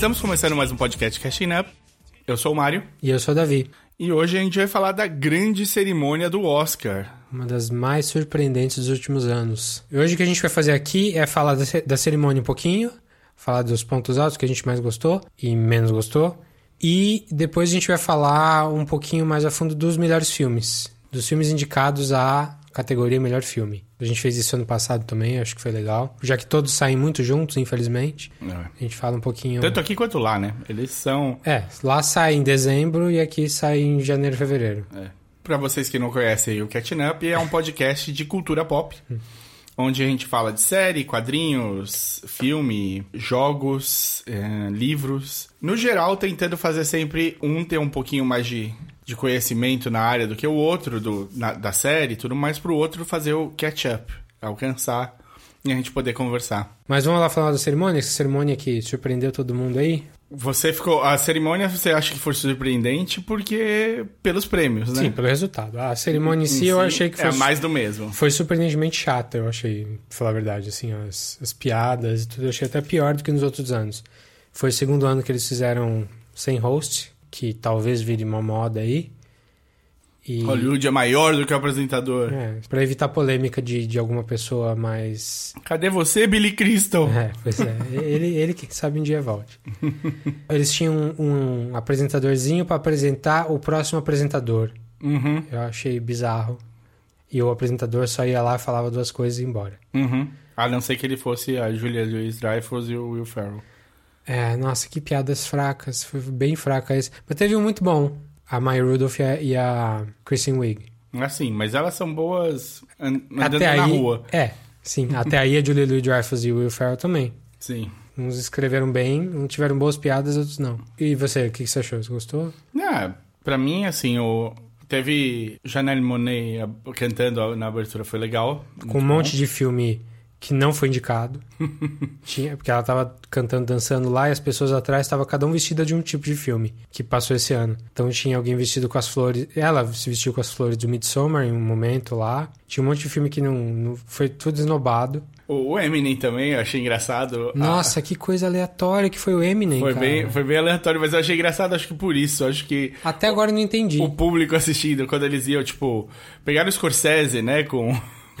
Estamos começando mais um podcast Cashing Up. Eu sou o Mário E eu sou o Davi. e hoje a gente vai falar da grande cerimônia do Oscar. Uma das mais surpreendentes dos últimos anos. E hoje o que a gente vai fazer aqui é falar da, ce- da cerimônia um pouquinho, falar dos pontos altos que a gente mais gostou e menos gostou. E depois a gente vai falar um pouquinho mais a fundo dos melhores filmes. Dos filmes indicados à categoria melhor filme. A gente fez isso ano passado também, acho que foi legal. Já que todos saem muito juntos, infelizmente. A gente fala um pouquinho. Tanto aqui quanto lá, né? Eles são. É, lá sai em dezembro e aqui sai em janeiro, fevereiro. É. Para vocês que não conhecem o Catching Up, é um podcast de cultura pop. Onde a gente fala de série, quadrinhos, filme, jogos, é, livros. No geral, tentando fazer sempre um ter um pouquinho mais de, de conhecimento na área do que o outro, do, na- da série tudo mais, pro outro fazer o catch-up, alcançar e a gente poder conversar. Mas vamos lá falar da cerimônia? Essa cerimônia que surpreendeu todo mundo aí? Você ficou. A cerimônia você acha que foi surpreendente porque. pelos prêmios, né? Sim, pelo resultado. A cerimônia em si, Em eu si, achei que É foi, mais do mesmo. foi surpreendentemente chata, eu achei, pra falar a verdade, assim, as, as piadas e tudo, eu achei até pior do que nos outros anos. Foi o segundo ano que eles fizeram sem host, que talvez vire uma moda aí. E, Hollywood é maior do que o apresentador. é, pra evitar polêmica de, de alguma pessoa mais Cadê você, Billy Crystal? É, pois é. Ele, ele quem sabe um dia volte. Eles tinham um, um apresentadorzinho pra apresentar o próximo apresentador. Uhum, Eu achei bizarro. E o apresentador só ia lá, falava duas coisas e ia embora. uhum. A não ser que ele fosse a Julia Louis-Dreyfus e o Will Ferrell. É, nossa, que piadas fracas. Foi bem fraca esse. Mas teve um muito bom. A Maya Rudolph e a, Kristen Wiig. Assim, mas elas são boas an- andando Até na aí... rua. É, sim. Até aí a Julia Louis-Dreyfus e o Will Ferrell também. Sim. Uns escreveram bem, uns tiveram boas piadas, outros não. E você, o que, você achou? Você gostou? Ah, pra mim, assim, o... teve Janelle Monet cantando na abertura, foi legal. com um monte de filme que não foi indicado. Tinha, porque ela tava cantando, dançando lá e as pessoas atrás estavam cada um vestida de um tipo de filme que passou esse ano. Então tinha alguém vestido com as flores, ela se vestiu com as flores do Midsommar em um momento lá. Tinha um monte de filme que não, não foi tudo esnobado. O Eminem também, eu achei engraçado. Nossa, que coisa aleatória que foi o Eminem, Ah, foi cara. bem, foi bem aleatório, mas eu achei engraçado, acho que por isso. Acho que Até agora eu não entendi. o público assistindo, quando eles iam, tipo, pegaram o Scorsese, né, com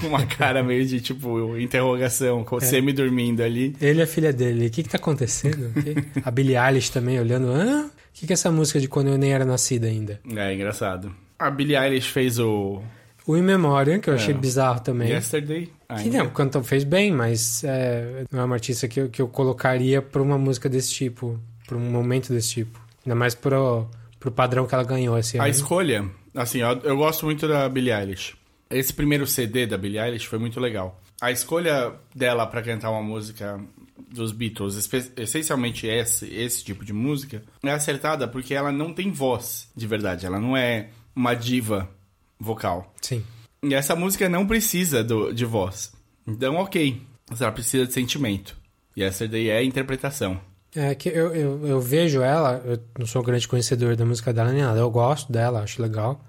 uma cara meio de, tipo, interrogação, É. semi-dormindo ali. Ele e a filha dele. O que que tá acontecendo? O A Billie Eilish também olhando. Hã? O que que é essa música de quando eu nem era nascida ainda? É, engraçado. A Billie Eilish fez o O In Memoriam, que eu achei É. bizarro também. Yesterday. Que não, cantou, fez bem, mas é, não é uma artista que eu, que eu colocaria pra uma música desse tipo, pra um momento desse tipo. Ainda mais pro, pro padrão que ela ganhou esse A ano. escolha, assim, eu, eu gosto muito da Billie Eilish. Esse primeiro CD da Billie Eilish foi muito legal. A escolha dela pra cantar uma música dos Beatles, essencialmente esse, esse tipo de música, é acertada porque ela não tem voz de verdade. Ela não é uma diva vocal. Sim. E essa música não precisa do, de voz. Então, ok. Mas ela precisa de sentimento. E essa daí é a interpretação. É que eu, eu, eu vejo ela, eu não sou um grande conhecedor da música dela nem nada, eu gosto dela, acho legal.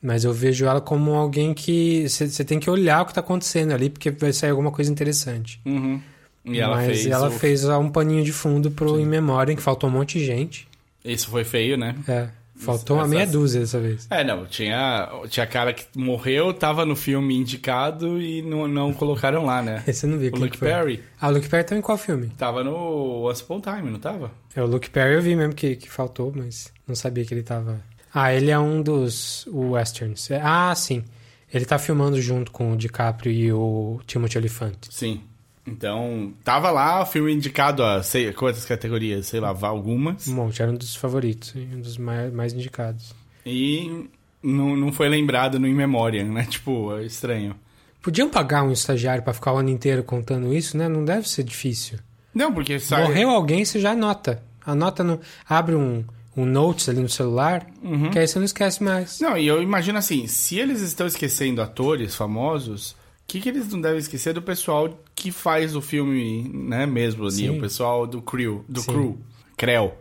Mas eu vejo ela como alguém que você tem que olhar o que tá acontecendo ali, porque vai sair alguma coisa interessante. Uhum. E ela Mas fez. ela o- fez um paninho de fundo pro In Memoriam, que faltou um monte de gente. Isso foi feio, né? É, faltou uma Essas- meia dúzia dessa vez. É, não, tinha, tinha cara que morreu, tava no filme indicado e não, não colocaram lá, né? Esse eu não vi. O Luke foi. Perry Ah, o Luke Perry tá em qual filme? tava no Once Upon Time, não tava? É, o Luke Perry eu vi mesmo que, que faltou, mas não sabia que ele tava. Ah, ele é um dos westerns. É- ah, sim. Ele tá filmando junto com o DiCaprio e o Timothy Olyphant. Sim. Então, tava lá o filme indicado a sei quantas categorias, sei lá, algumas. Um monte, era um dos favoritos, um dos mais, mais indicados. E não, não foi lembrado no In Memoriam, né? Tipo, é estranho. Podiam pagar um estagiário pra ficar o ano inteiro contando isso, né? Não deve ser difícil. Não, porque sai... Morreu alguém, você já anota. Anota no. Abre um, um notes ali no celular, que aí você não esquece mais. Não, e eu imagino assim, se eles estão esquecendo atores famosos, o que, que eles não devem esquecer do pessoal que faz o filme, né, mesmo ali, Sim. o pessoal do crew, do Sim. crew, creu.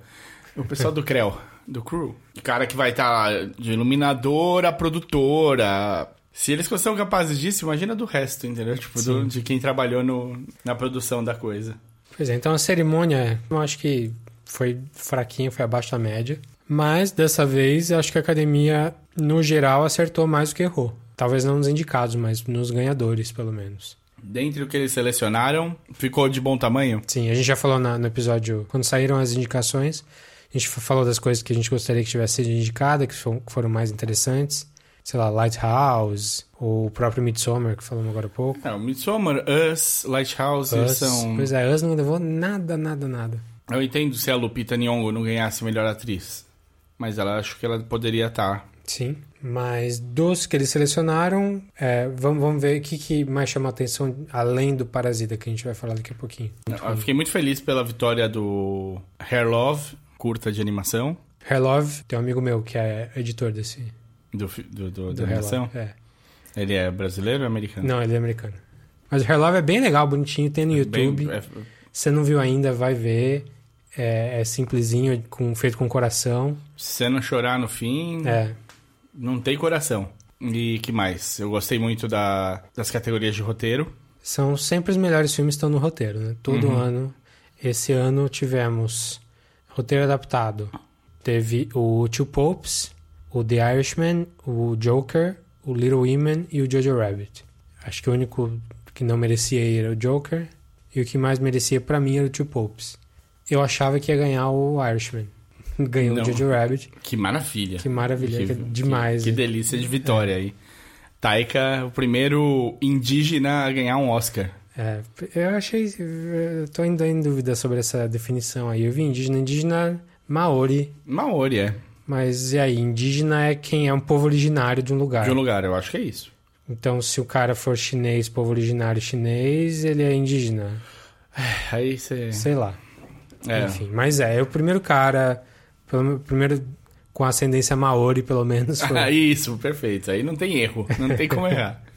O pessoal do creu, do crew. O cara que vai estar de iluminadora, produtora, Se eles são capazes disso, imagina do resto, entendeu? Tipo, do- de quem trabalhou no, na produção da coisa. Pois é, então a cerimônia, eu acho que foi fraquinha, foi abaixo da média. Mas dessa vez, acho que a academia, no geral, acertou mais do que errou. Talvez não nos indicados, mas nos ganhadores, pelo menos. Dentre o que eles selecionaram, ficou de bom tamanho? Sim, a gente já falou na- no episódio, quando saíram as indicações, a gente fa- falou das coisas que a gente gostaria que tivesse sido indicada, que foram, mais interessantes. Sei lá, Lighthouse, ou o próprio Midsommar, que falamos agora há pouco. É, o Midsommar, Us, Lighthouse Us. são... Pois é, Us não levou nada, nada, nada. Eu entendo se a Lupita Nyong'o não ganhasse melhor atriz. Mas ela acho que ela poderia tá. estar. Sim, mas dos que eles selecionaram, é, vamos, vamos ver o que, que mais chama a atenção além do Parasita, que a gente vai falar daqui a pouquinho. Eu fiquei muito feliz pela vitória do Hair Love, curta de animação. Hair Love, tem um amigo meu que é editor desse Do, do, do, do animação. Love. É. Ele é brasileiro ou americano? Não, ele é americano. Mas o Hair Love é bem legal, bonitinho, tem no Bem- YouTube. é- Você não viu ainda, vai ver. É, é simplesinho, com, feito com coração. se você não chorar no fim, É, não tem coração. E que mais? Eu gostei muito da, das categorias de roteiro. são sempre os melhores filmes que estão no roteiro, né? Todo Uhum. ano. Esse ano tivemos roteiro adaptado. Teve o Two Popes, o The Irishman, o Joker, o Little Women e o Jojo Rabbit. Acho que o único que não merecia ir era o Joker. E o que mais merecia pra mim era o Two Popes. Eu achava que ia ganhar o Irishman. Ganhou Não. o Jojo Rabbit. Que maravilha. Que maravilha, que é demais. Que, né? delícia de vitória aí. Taika, o primeiro indígena a ganhar um Oscar. É, eu achei. Eu tô ainda em dúvida sobre essa definição aí. Eu vi indígena, indígena Maori. Maori, é. Mas e aí? Indígena é quem é um povo originário de um lugar. De um lugar, eu acho que é isso. Então, se o cara for chinês, povo originário chinês, ele é indígena. Aí você. Sei lá. É. Enfim, mas é, o primeiro cara, primeiro com ascendência Maori, pelo menos. Foi. Isso, perfeito. Aí não tem erro. Não tem como errar.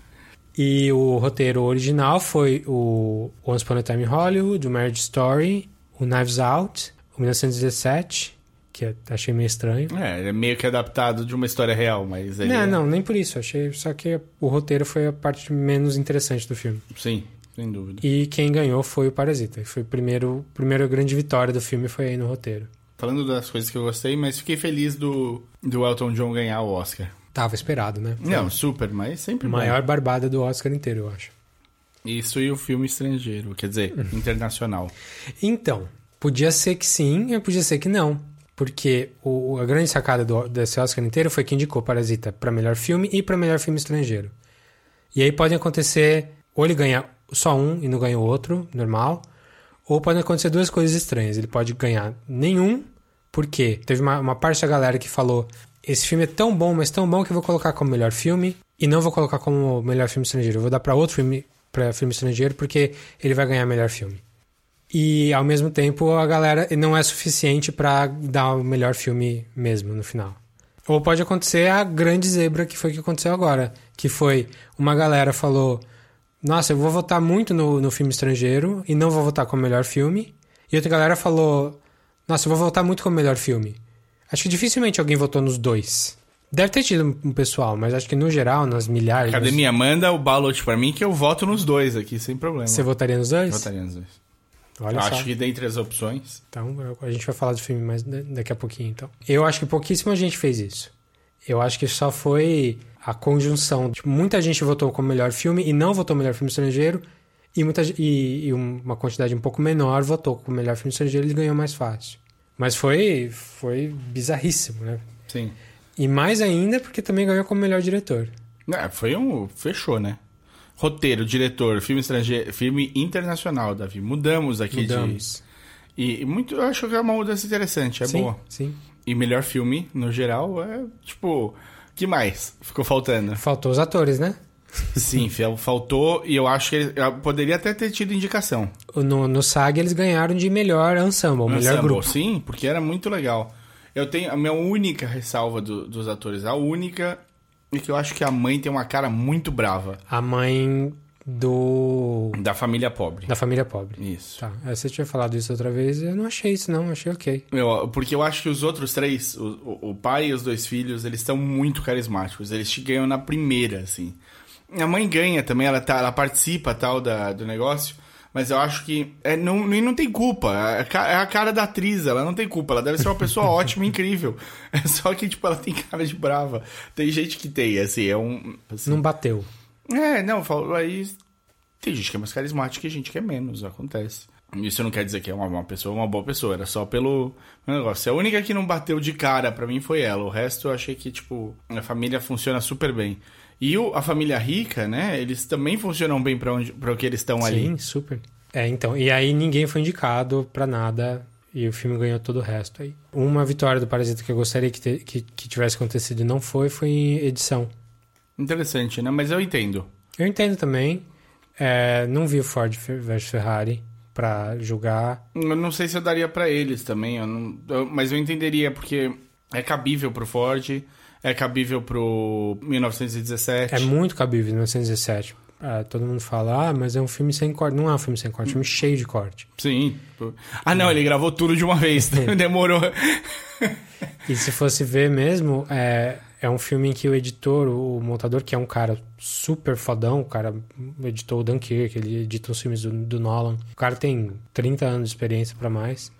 E o roteiro original foi o Once Upon a Time in Hollywood, o Marriage Story, o Knives Out, o 1917, que eu achei meio estranho. É, ele é meio que adaptado de uma história real, mas Não, é- não, nem por isso. Achei só que o roteiro foi a parte menos interessante do filme. Sim, sem dúvida. E quem ganhou foi o Parasita. Foi o primeiro, primeira grande vitória do filme foi aí no roteiro. Falando das coisas que eu gostei, mas fiquei feliz do, do Elton John ganhar o Oscar. Tava esperado, né? Não, super, mas sempre bom. Maior barbada do Oscar inteiro, eu acho. Isso e o filme estrangeiro, quer dizer, Uhum. internacional. Então, podia ser que sim, e podia ser que não. Porque o, a grande sacada do, desse Oscar inteiro foi que indicou Parasita para melhor filme e para melhor filme estrangeiro. E aí pode acontecer, ou ele ganha só um e não ganha o outro, normal, ou pode acontecer duas coisas estranhas. Ele pode ganhar nenhum, porque teve uma, uma parte da galera que falou: esse filme é tão bom, mas tão bom que eu vou colocar como melhor filme e não vou colocar como melhor filme estrangeiro. Eu vou dar para outro filme, para filme estrangeiro, porque ele vai ganhar melhor filme. E ao mesmo tempo a galera não é suficiente pra dar o melhor filme mesmo no final. Ou pode acontecer a grande zebra que foi o que aconteceu agora, que foi uma galera falou: "Nossa, eu vou votar muito no, no filme estrangeiro e não vou votar como melhor filme". E outra galera falou: "Nossa, eu vou votar muito como melhor filme". Acho que dificilmente alguém votou nos dois. Deve ter tido um pessoal, mas acho que no geral, nas milhares, Academia, manda o ballot pra mim que eu voto nos dois aqui, sem problema. você votaria nos dois? Votaria nos dois. Olha Eu só. acho que dentre as opções. Então, a gente vai falar do filme mais da- daqui a pouquinho, então. Eu acho que pouquíssima gente fez isso. Eu acho que só foi a conjunção. Muita gente votou como melhor filme e não votou melhor filme estrangeiro. E, muita, e, e uma quantidade um pouco menor votou como melhor filme estrangeiro e ganhou mais fácil. Mas foi, foi bizarríssimo, né? Sim. E mais ainda porque também ganhou como melhor diretor. É, foi um. Fechou, né? Roteiro, diretor, filme estrangeiro, filme internacional, Davi. Mudamos aqui Mudamos. de. E, e muito. Eu acho que é uma mudança interessante, é sim, boa. sim. E melhor filme, no geral, é tipo. Que mais ficou faltando? Faltou os atores, né? Sim, faltou e eu acho que ele, eu poderia até ter tido indicação. No, no SAG eles ganharam de melhor ensemble, melhor Ensemble, grupo. Sim, porque era muito legal. Eu tenho a minha única ressalva do- dos atores, a única é que eu acho que a mãe tem uma cara muito brava. A mãe do Da família pobre. da família pobre. Isso. Tá, aí você tinha falado isso outra vez, eu não achei isso não, achei ok. Meu, porque eu acho que os outros três, o, o- pai e os dois filhos, eles estão muito carismáticos. Eles te ganham na primeira, assim. A mãe ganha também, ela, tá, ela participa tal da, do negócio. Mas eu acho que é, não, não, tem culpa. É a, ca- é a cara da atriz, ela não tem culpa. Ela deve ser uma pessoa ótima, incrível. É só que, tipo, ela tem cara de brava. Tem gente que tem, assim, é um. assim, Não bateu. É, não, falo, aí tem gente que é mais carismática e gente que é menos, acontece. Isso não quer dizer que é uma, uma pessoa uma boa pessoa, era só pelo negócio. A única que não bateu de cara pra mim foi ela. O resto eu achei que, tipo, a família funciona super bem. E o- a família rica, né, eles também funcionam bem pra, onde, pra o que eles estão ali. Sim, super. É, então, e aí ninguém foi indicado pra nada e o filme ganhou todo o resto aí. Uma vitória do Parasita que eu gostaria que, te- que, que tivesse acontecido e não foi, foi em edição. Interessante, né? Mas eu entendo. Eu entendo também, é, não vi o Ford vs Ferrari pra julgar. Eu não sei se eu daria pra eles também, eu não- eu- mas eu entenderia, porque é cabível pro Ford, é cabível pro 1917. É muito cabível em 1917. Ah, todo mundo fala, ah, mas é um filme sem corte. Não é um filme sem corte, é um filme cheio de corte. Sim. Ah, não, ele gravou tudo de uma vez. Demorou. E se fosse ver mesmo, é, é um filme em que o editor, o montador, que é um cara super fodão, o cara editou o Dunkirk, ele edita os filmes do, do Nolan. O cara tem 30 anos de experiência pra mais.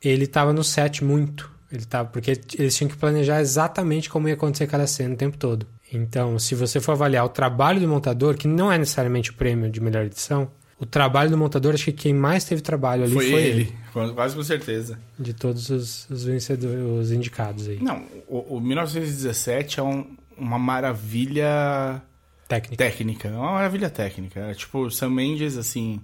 Ele tava no set muito. Ele tava, porque eles tinham que planejar exatamente como ia acontecer cada cena o tempo todo. Então, se você for avaliar o trabalho do montador, que não é necessariamente o prêmio de melhor edição, o trabalho do montador, acho que quem mais teve trabalho ali Foi, foi, ele, com- quase com certeza. De todos os, os vencedores, os indicados aí. Não, o, o 1917 é um- uma maravilha Técnica. técnica. É uma maravilha técnica. É tipo, o Sam Mendes, assim.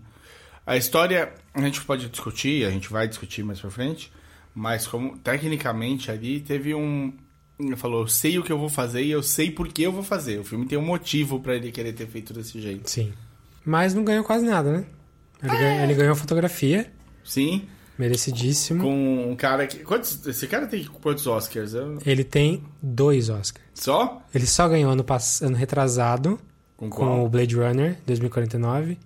A história a gente pode discutir, a gente vai discutir mais pra frente, mas como tecnicamente ali teve um. Ele falou, eu sei o que eu vou fazer e eu sei por que eu vou fazer. O filme tem um motivo pra ele querer ter feito desse jeito. Sim. Mas não ganhou quase nada, né? Ele, ganhou, ele ganhou fotografia, Sim, merecidíssimo. com um cara que. Quantos, esse cara tem quantos Oscars? Eu- Ele tem dois Oscars. Só? Ele só ganhou ano, pass... ano retrasado Com com o Blade Runner 2049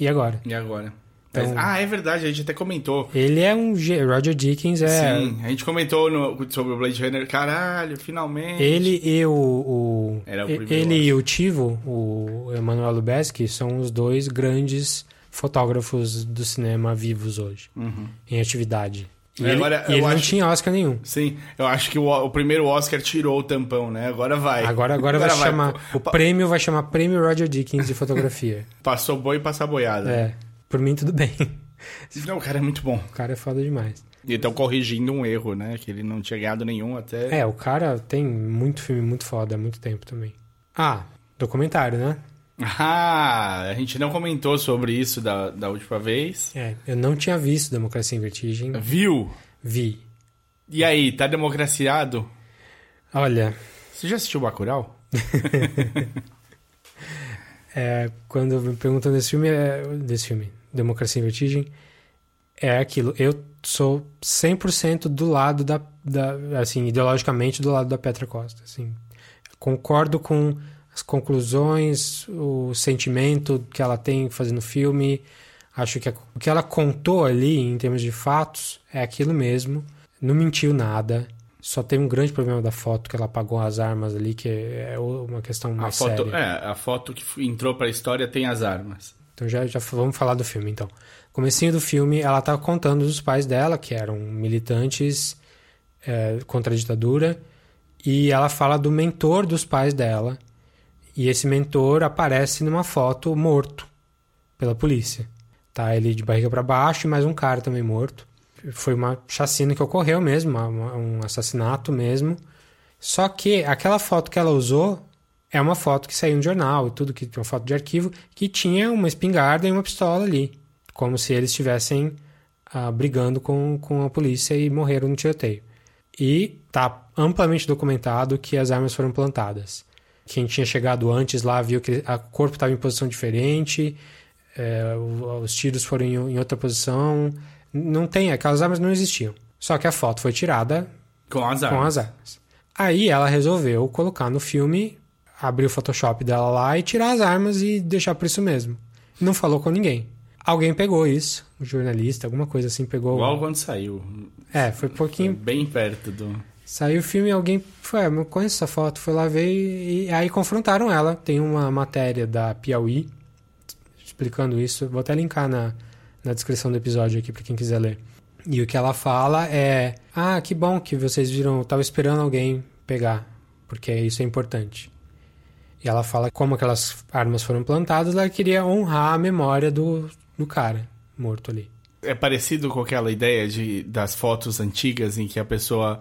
e agora. E agora? Então- ah, é verdade, a gente até comentou. Ele é um Roger Dickens é Sim, a gente comentou no- sobre o Blade Runner. Caralho, finalmente. ele e o, o- Era o primeiro ele e o Tivo, o Emanuel Lubezki, são os dois grandes fotógrafos do cinema vivos hoje Uhum. em atividade. E É, ele, agora, e ele eu não tinha Oscar nenhum. Sim, eu acho que o, o primeiro Oscar tirou o tampão, né? Agora vai. Agora, agora, vai chamar. O prêmio vai chamar Prêmio Roger Dickens de fotografia. Passou boi e passa boiada. é. Por mim, tudo bem. Não, o cara é muito bom. O cara é foda demais. E estão corrigindo um erro, né? Que ele não tinha ganhado nenhum até. É, o cara tem muito filme muito foda há muito tempo também. Ah, documentário, né? Ah, a gente não comentou sobre isso da, da última vez. É, eu não tinha visto Democracia em Vertigem. Viu? Vi. E aí, tá democraciado? Olha, Você já assistiu Bacurau? é, quando me perguntam desse filme, é, desse filme, Democracia em Vertigem, é aquilo. Eu sou 100% do lado da, da. Assim, ideologicamente do lado da Petra Costa. Assim. Concordo com as conclusões, o sentimento que ela tem fazendo o filme. Acho que a- o que ela contou ali, em termos de fatos, é aquilo mesmo. Não mentiu nada. Só tem um grande problema da foto, que ela apagou as armas ali, que é uma questão A mais foto, séria. é, a foto que entrou pra história tem as armas. Então já, já vamos falar do filme, então. Comecinho do filme, ela tá contando dos pais dela, que eram militantes é, contra a ditadura, e ela fala do mentor dos pais dela, e esse mentor aparece numa foto morto pela polícia. Tá ele de barriga para baixo e mais um cara também morto. Foi uma chacina que ocorreu mesmo, uma- um assassinato mesmo. Só que aquela foto que ela usou é uma foto que saiu no jornal e tudo, que uma foto de arquivo, que tinha uma espingarda e uma pistola ali. Como se eles estivessem ah, brigando com, com a polícia e morreram no tiroteio. E tá amplamente documentado que as armas foram plantadas. Quem tinha chegado antes lá viu que o corpo estava em posição diferente, é, os tiros foram em, em outra posição. Não tem, aquelas armas não existiam. Só que a foto foi tirada Com as armas. com as armas. Aí ela resolveu colocar no filme abrir o Photoshop dela lá e tirar as armas e deixar por isso mesmo. Não falou com ninguém. Alguém pegou isso, um jornalista, alguma coisa assim, pegou. Igual quando saiu. É, foi um Foi pouquinho. bem perto do. Saiu o filme e alguém foi, ah, eu conheço essa foto, foi lá ver e, e aí confrontaram ela. Tem uma matéria da Piauí explicando isso. Vou até linkar na, na descrição do episódio aqui pra quem quiser ler. E o que ela fala é: Ah, que bom que vocês viram, eu tava esperando alguém pegar, porque isso é importante. E ela fala como aquelas armas foram plantadas, ela queria honrar a memória do, do cara morto ali. É parecido com aquela ideia de, das fotos antigas em que a pessoa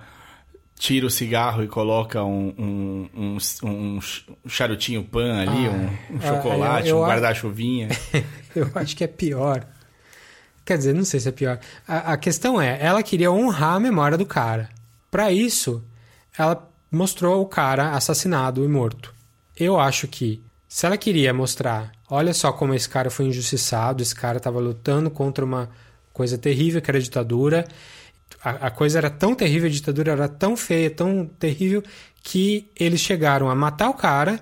tira o cigarro e coloca um, um, um, um charutinho pan ali, Ah, um, um chocolate, Eu- eu um guarda-chuvinha. Eu acho que é pior. Quer dizer, não sei se é pior. A, a questão é, ela queria honrar a memória do cara. Pra isso, ela mostrou o cara assassinado e morto. Eu acho que se ela queria mostrar, olha só como esse cara foi injustiçado, esse cara estava lutando contra uma coisa terrível que era a ditadura. A, a coisa era tão terrível, a ditadura era tão feia, tão terrível, que eles chegaram a matar o cara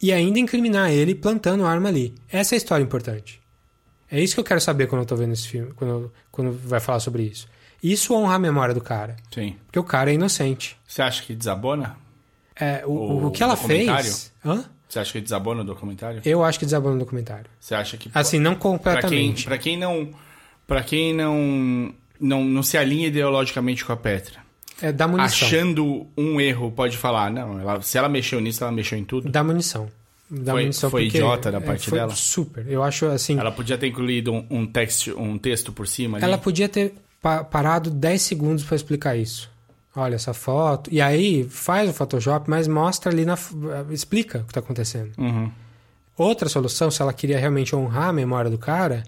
e ainda incriminar ele plantando arma ali. Essa é a história importante. É isso que eu quero saber quando eu tô vendo esse filme, quando, quando vai falar sobre isso. Isso honra a memória do cara. Sim. Porque o cara é inocente. Você acha que desabona? É, o, O o que ela fez. Hã? Você acha que desabona o documentário? Eu acho que desabou no documentário. Você acha que. Assim, não quem, completamente. pra quem não. Pra quem não, não. Não se alinha ideologicamente com a Petra. É da munição. Achando um erro, pode falar, não, ela- se ela mexeu nisso, ela mexeu em tudo. Da munição. Da Foi- munição foi idiota da é, parte foi dela? Super. Eu acho assim. Ela podia ter incluído um, um, text, um texto por cima ali. Ela podia ter pa- parado 10 segundos pra explicar isso. Olha essa foto. E aí faz o Photoshop, mas mostra ali na. f- Explica o que tá acontecendo. Uhum. Outra solução, se ela queria realmente honrar a memória do cara,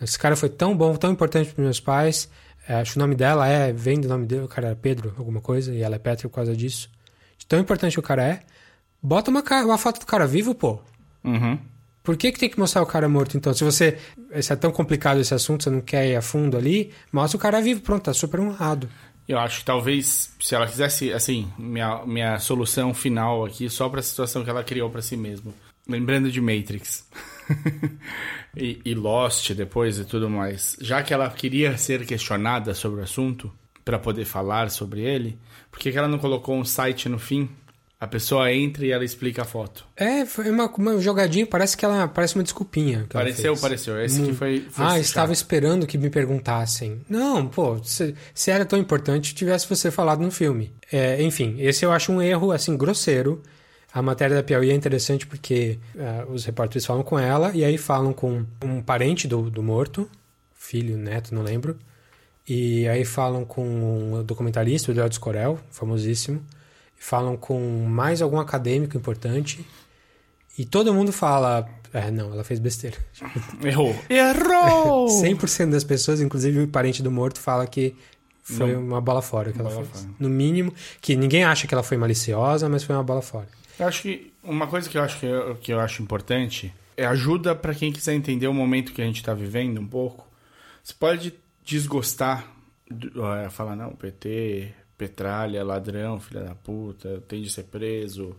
esse cara foi tão bom, tão importante para meus pais. é, acho que o nome dela é, vem do nome dele, o cara era Pedro, alguma coisa, e ela é Petra por causa disso. De tão importante que o cara é, bota uma, uma foto do cara vivo, pô. Uhum. Por que, que tem que mostrar o cara morto, então? Se você. Se é tão complicado esse assunto, você não quer ir a fundo ali, mostra o cara vivo, pronto, tá super honrado. Eu acho que talvez, se ela quisesse, assim, minha, minha solução final aqui, só pra situação que ela criou pra si mesma. Lembrando de Matrix. e, e Lost depois e tudo mais. Já que ela queria ser questionada sobre o assunto, pra poder falar sobre ele, por que, que ela não colocou um site no fim? A pessoa entra e ela explica a foto. É, foi uma, uma jogadinha, parece que ela parece uma desculpinha. Pareceu, pareceu. Esse que foi. foi ah, chato. estava esperando que me perguntassem. Não, pô, se, se era tão importante, tivesse você falado no filme. É, enfim, esse eu acho um erro, assim, grosseiro. A matéria da Piauí é interessante porque ah, os repórteres falam com ela e aí falam com um parente do, do morto, filho, neto, não lembro. E aí falam com um documentarista, o Eduardo Scorel, famosíssimo. Falam com mais algum acadêmico importante. E todo mundo fala... É, não, ela fez besteira. Errou. Errou! 100% das pessoas, inclusive o parente do morto, fala que foi uma bola fora que ela Bola fez. fora. No mínimo, que ninguém acha que ela foi maliciosa, mas foi uma bola fora. Eu acho que uma coisa que eu acho que eu, que eu acho importante é ajuda pra quem quiser entender o momento que a gente tá vivendo um pouco. Você pode desgostar, do- é, falar não, PT, petralha, ladrão, filha da puta, tem de ser preso,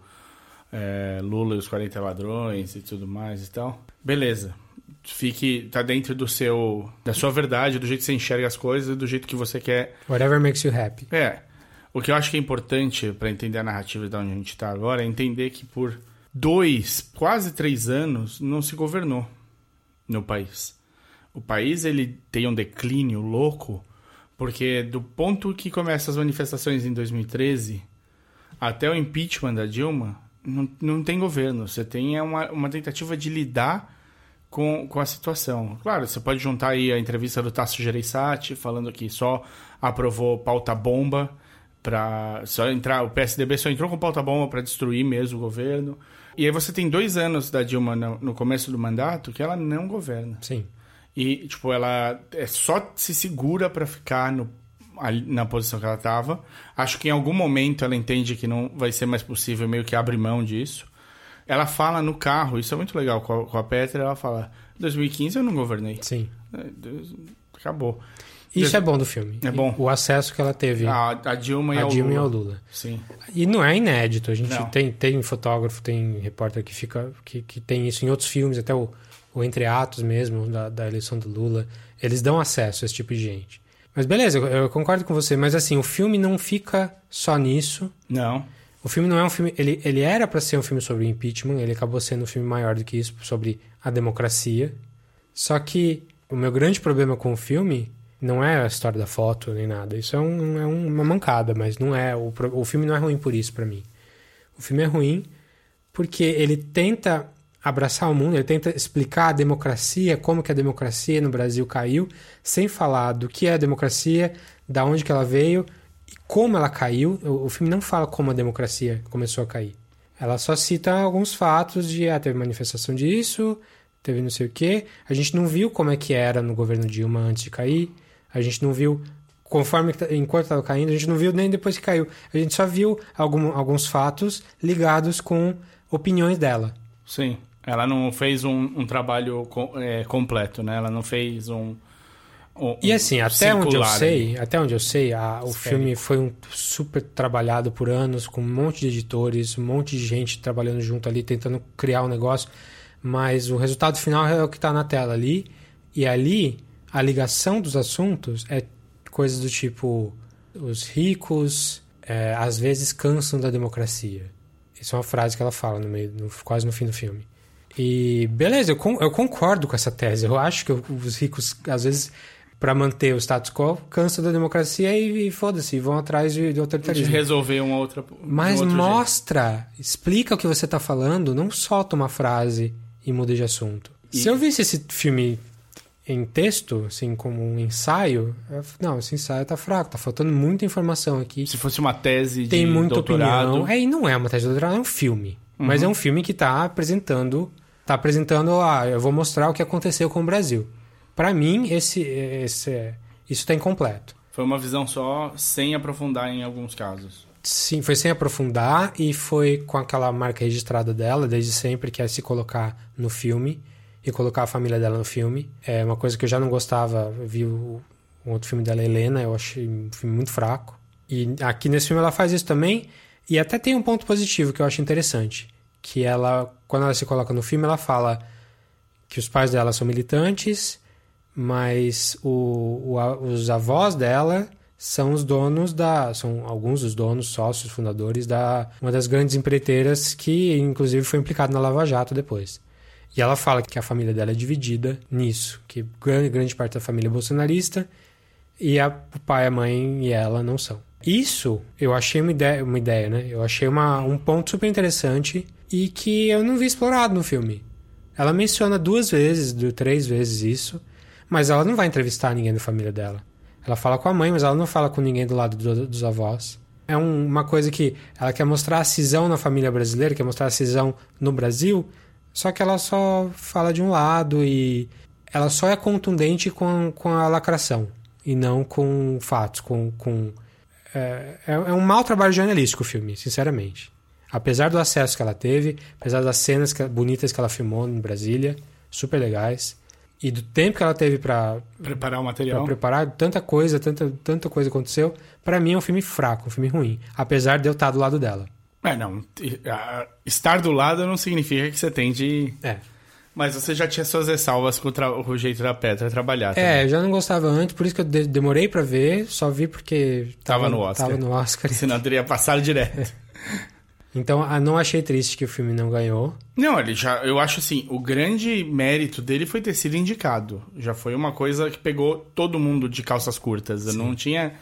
é, Lula e os 40 ladrões e tudo mais e tal. Beleza. Fique, tá dentro do seu, da sua verdade, do jeito que você enxerga as coisas, do jeito que você quer Whatever makes you happy. é. O que eu acho que é importante pra entender a narrativa de onde a gente tá agora é entender que por dois, quase três anos, não se governou no país. O país ele tem um declínio louco, porque do ponto que começam as manifestações em 2013 até o impeachment da Dilma, não, não tem governo. Você tem é uma, uma tentativa de lidar com, com a situação. Claro, você pode juntar aí a entrevista do Tasso Gereissati falando que só aprovou pauta bomba para só entrar, o PSDB só entrou com pauta bomba para destruir mesmo o governo. E aí você tem dois anos da Dilma no, no começo do mandato que ela não governa. Sim. E, tipo, ela é só se segura pra ficar no, na posição que ela tava. Acho que em algum momento ela entende que não vai ser mais possível, meio que abre mão disso. Ela fala no carro, isso é muito legal com a, com a Petra, ela fala, 2015 eu não governei. Sim. Acabou. Isso é bom do filme. É bom. O acesso que ela teve A, a Dilma e a ao Dilma e ao Lula. Lula. Sim. E não é inédito. A gente Não. tem, tem fotógrafo, tem repórter que fica que, que tem isso em outros filmes, até o, o Entre Atos mesmo, da, da eleição do Lula. Eles dão acesso a esse tipo de gente. Mas beleza, eu, eu concordo com você. Mas assim, o filme não fica só nisso. Não. O filme não é um filme. Ele, ele era pra ser um filme sobre impeachment, ele acabou sendo um filme maior do que isso, sobre a democracia. Só que o meu grande problema com o filme não é a história da foto nem nada. Isso é, um- é uma mancada, mas não é. O, o filme não é ruim por isso pra mim. O filme é ruim porque ele tenta abraçar o mundo, ele tenta explicar a democracia, como que a democracia no Brasil caiu, sem falar do que é a democracia, da onde que ela veio e como ela caiu. O, filme não fala como a democracia começou a cair. Ela só cita alguns fatos de, ah, teve manifestação disso, teve não sei o quê. A gente não viu como é que era no governo Dilma antes de cair. A gente não viu conforme tá- enquanto estava caindo, a gente não viu nem depois que caiu. A gente só viu algum- alguns fatos ligados com opiniões dela. Sim. Ela não fez um, um trabalho co- é, completo, né? Ela não fez um. um- E assim, um até onde eu sei, até onde eu sei, a- o filme foi um super trabalhado por anos, com um monte de editores, um monte de gente trabalhando junto ali, tentando criar um negócio, mas o resultado final é o que está na tela ali, e ali a ligação dos assuntos é coisas do tipo os ricos é, às vezes cansam da democracia. Isso é uma frase que ela fala no meio, no- quase no fim do filme. E beleza, eu, con- eu concordo com essa tese. Eu acho que os ricos, às vezes, para manter o status quo, cansam da democracia e, e foda-se, vão atrás de, de de autoritarismo. resolver uma outra. de Mas um mostra, explica o que você tá falando, não solta uma frase e muda de assunto. E- Se eu visse esse filme em texto, assim, como um ensaio, eu, não, esse ensaio tá fraco, tá faltando muita informação aqui. jeito. Se fosse uma tese Tem de muita doutorado. opinião. É, e não é uma tese de doutorado, é um filme. Mas é um filme que tá apresentando, tá apresentando, ah, eu vou mostrar o que aconteceu com o Brasil. Pra mim, esse, esse, isso tá incompleto. Foi uma visão só, sem aprofundar em alguns casos. Sim, foi sem aprofundar e foi com aquela marca registrada dela, desde sempre, que é se colocar no filme e colocar a família dela no filme. É uma coisa que eu já não gostava. Eu vi o, um outro filme dela, Helena, eu achei um filme muito fraco. E aqui nesse filme ela faz isso também. E até tem um ponto positivo que eu acho interessante. Que ela, quando ela se coloca no filme, ela fala que os pais dela são militantes, mas o, o os avós dela são os donos da. São alguns dos donos, sócios, fundadores da uma das grandes empreiteiras que, inclusive, foi implicado na Lava Jato depois. E ela fala que a família dela é dividida nisso, que grande, grande parte da família é bolsonarista e a, o pai, a mãe e ela não são. Isso eu achei uma ideia, uma ideia né? Eu achei uma, um ponto super interessante e que eu não vi explorado no filme. Ela menciona duas vezes, três vezes isso, mas ela não vai entrevistar ninguém da família dela. Ela fala com a mãe, mas ela não fala com ninguém do lado do- dos avós. É um- uma coisa que ela quer mostrar a cisão na família brasileira, quer mostrar a cisão no Brasil, só que ela só fala de um lado e ela só é contundente com, com a lacração e não com fatos, com, com é, é é um mau trabalho jornalístico o filme, sinceramente. Apesar do acesso que ela teve, apesar das cenas que- bonitas que ela filmou em Brasília, super legais, e do tempo que ela teve pra Preparar o material. preparar, tanta coisa, tanta, tanta coisa aconteceu, pra mim é um filme fraco, um filme ruim, apesar de eu estar do lado dela. É, não. Estar do lado não significa que você tem de. É. Mas você já tinha suas ressalvas com o, tra- o jeito da Petra trabalhar. também. É, eu já não gostava antes, por isso que eu de- demorei pra ver, só vi porque Tava no Oscar. Tava no Oscar. Senão teria passado direto. Então, ah, não achei triste que o filme não ganhou. Não, ele já. Eu acho assim, o grande mérito dele foi ter sido indicado. Já foi uma coisa que pegou todo mundo de calças curtas. Eu não tinha.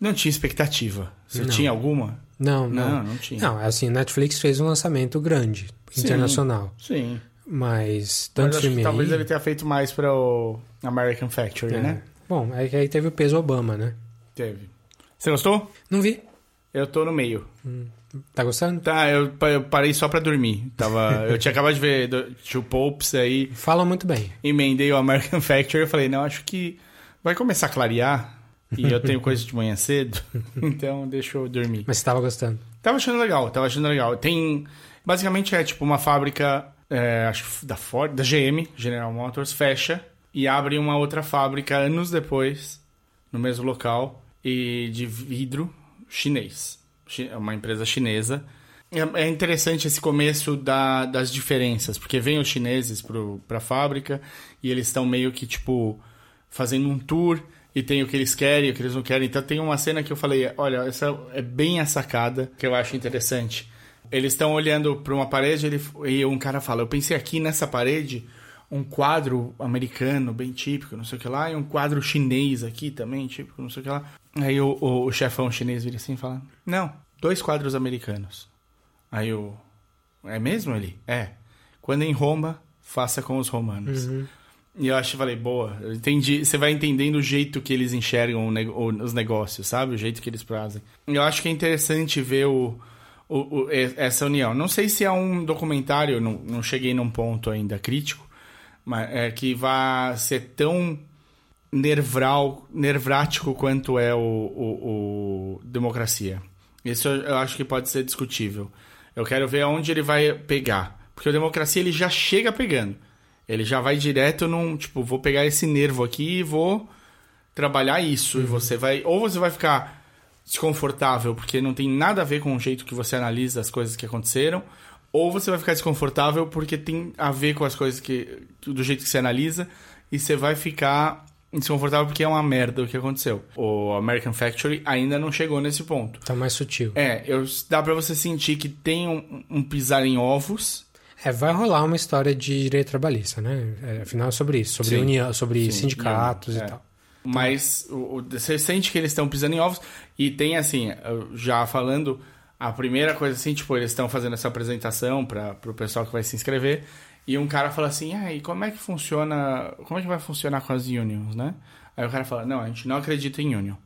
Não tinha expectativa. Você Não. tinha alguma? Não, não. Não, não tinha. Não, assim, Netflix fez um lançamento grande, Sim. internacional. Sim. Mas Mas tanto que filme talvez aí... ele tenha feito mais para o American Factory, É. né? Bom, é que aí teve o peso Obama, né? Teve. Você gostou? Não vi. Eu tô no meio. Tá gostando? Tá, eu, eu parei só pra dormir. Tava, eu tinha acabado de ver do- Two Popes, aí Fala muito bem. emendei o American Factory. Eu falei, não, acho que vai começar a clarear. E eu tenho coisa de manhã cedo, então deixa eu dormir. Mas você tava gostando. Tava achando legal, tava achando legal. Tem. Basicamente é tipo uma fábrica, é, acho da Ford, da GM, General Motors, fecha. e abrem uma outra fábrica anos depois, no mesmo local, e de vidro chinês. Uma empresa chinesa. É é interessante esse começo da- das diferenças, porque vem os chineses pro, pra fábrica e eles estão meio que, tipo, fazendo um tour e tem o que eles querem e o que eles não querem. Então tem uma cena que eu falei, olha, essa é bem a sacada que eu acho interessante. Eles estão olhando para uma parede ele, e um cara fala, eu pensei aqui nessa parede um quadro americano bem típico, não sei o que lá, e um quadro chinês aqui também, típico, não sei o que lá. Aí o, o, o chefão chinês vira assim e fala, não, dois quadros americanos. Aí o... É mesmo ele? É. Quando em Roma, faça com os romanos. E eu acho, falei, boa, eu entendi. Você vai entendendo o jeito que eles enxergam os negócios, sabe? O jeito que eles fazem. Eu acho que é interessante ver o, o- o- essa união. Não sei se é um documentário, não, não cheguei num ponto ainda crítico, mas é que vai ser tão nervral, nervrático quanto é o, o Democracia. Isso eu acho que pode ser discutível. Eu quero ver aonde ele vai pegar. Porque o Democracia ele já chega pegando. Ele já vai direto num, tipo, vou pegar esse nervo aqui e vou trabalhar isso. E você vai. Ou você vai ficar desconfortável porque não tem nada a ver com o jeito que você analisa as coisas que aconteceram. Ou você vai ficar desconfortável porque tem a ver com as coisas que. do jeito que você analisa. E você vai ficar desconfortável porque é uma merda o que aconteceu. O American Factory ainda não chegou nesse ponto. Tá mais sutil. É, eu, dá pra você sentir que tem um, um pisar em ovos. É, vai rolar uma história de direito trabalhista, né? É, afinal é sobre isso, sobre Sim. união, sobre Sim, sindicatos e é. tal. Mas o- o- você sente que eles estão pisando em ovos. E tem assim, já falando, a primeira coisa assim, tipo, eles estão fazendo essa apresentação para o pessoal que vai se inscrever. E um cara fala assim, ah, e como é que funciona. Como é que vai funcionar com as unions, né? Aí o cara fala, não, a gente não acredita em union.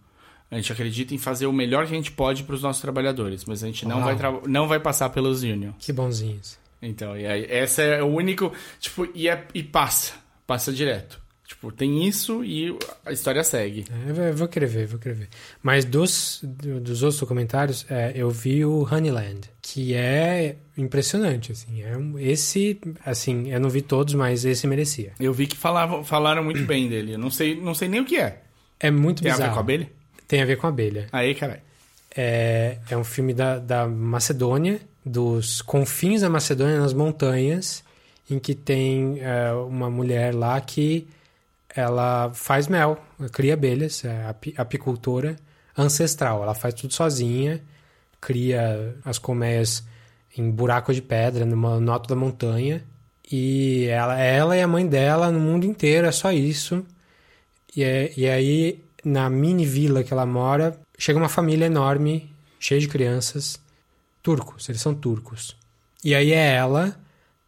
A gente acredita em fazer o melhor que a gente pode para os nossos trabalhadores, mas a gente não Uau. vai, não vai passar pelos unions. Que bonzinhos. Então, e aí, essa é o único. Tipo, e, é, e passa. Passa direto. Tipo, tem isso e a história segue. É, eu vou- querer ver, vou querer ver. Mas dos, do- dos outros documentários, é, eu vi o Honeyland, que é impressionante, assim. É um- esse, assim, eu não vi todos, mas esse merecia. Eu vi que falavam, falaram muito bem dele. Eu não sei, não sei nem o que é. É muito Tem a bizarro. ver com a abelha? Tem a ver com a abelha. Aí, caralho. É, é um filme da, da Macedônia, dos confins da Macedônia, nas montanhas, em que tem é, uma mulher lá que ela faz mel, cria abelhas, é api- apicultora ancestral. Ela faz tudo sozinha, cria as colmeias em buraco de pedra, numa, no alto da montanha. E ela, ela e a mãe dela, no mundo inteiro, é só isso. E, é- e aí, na mini vila que ela mora, chega uma família enorme, cheia de crianças, turcos, eles são turcos. E aí é ela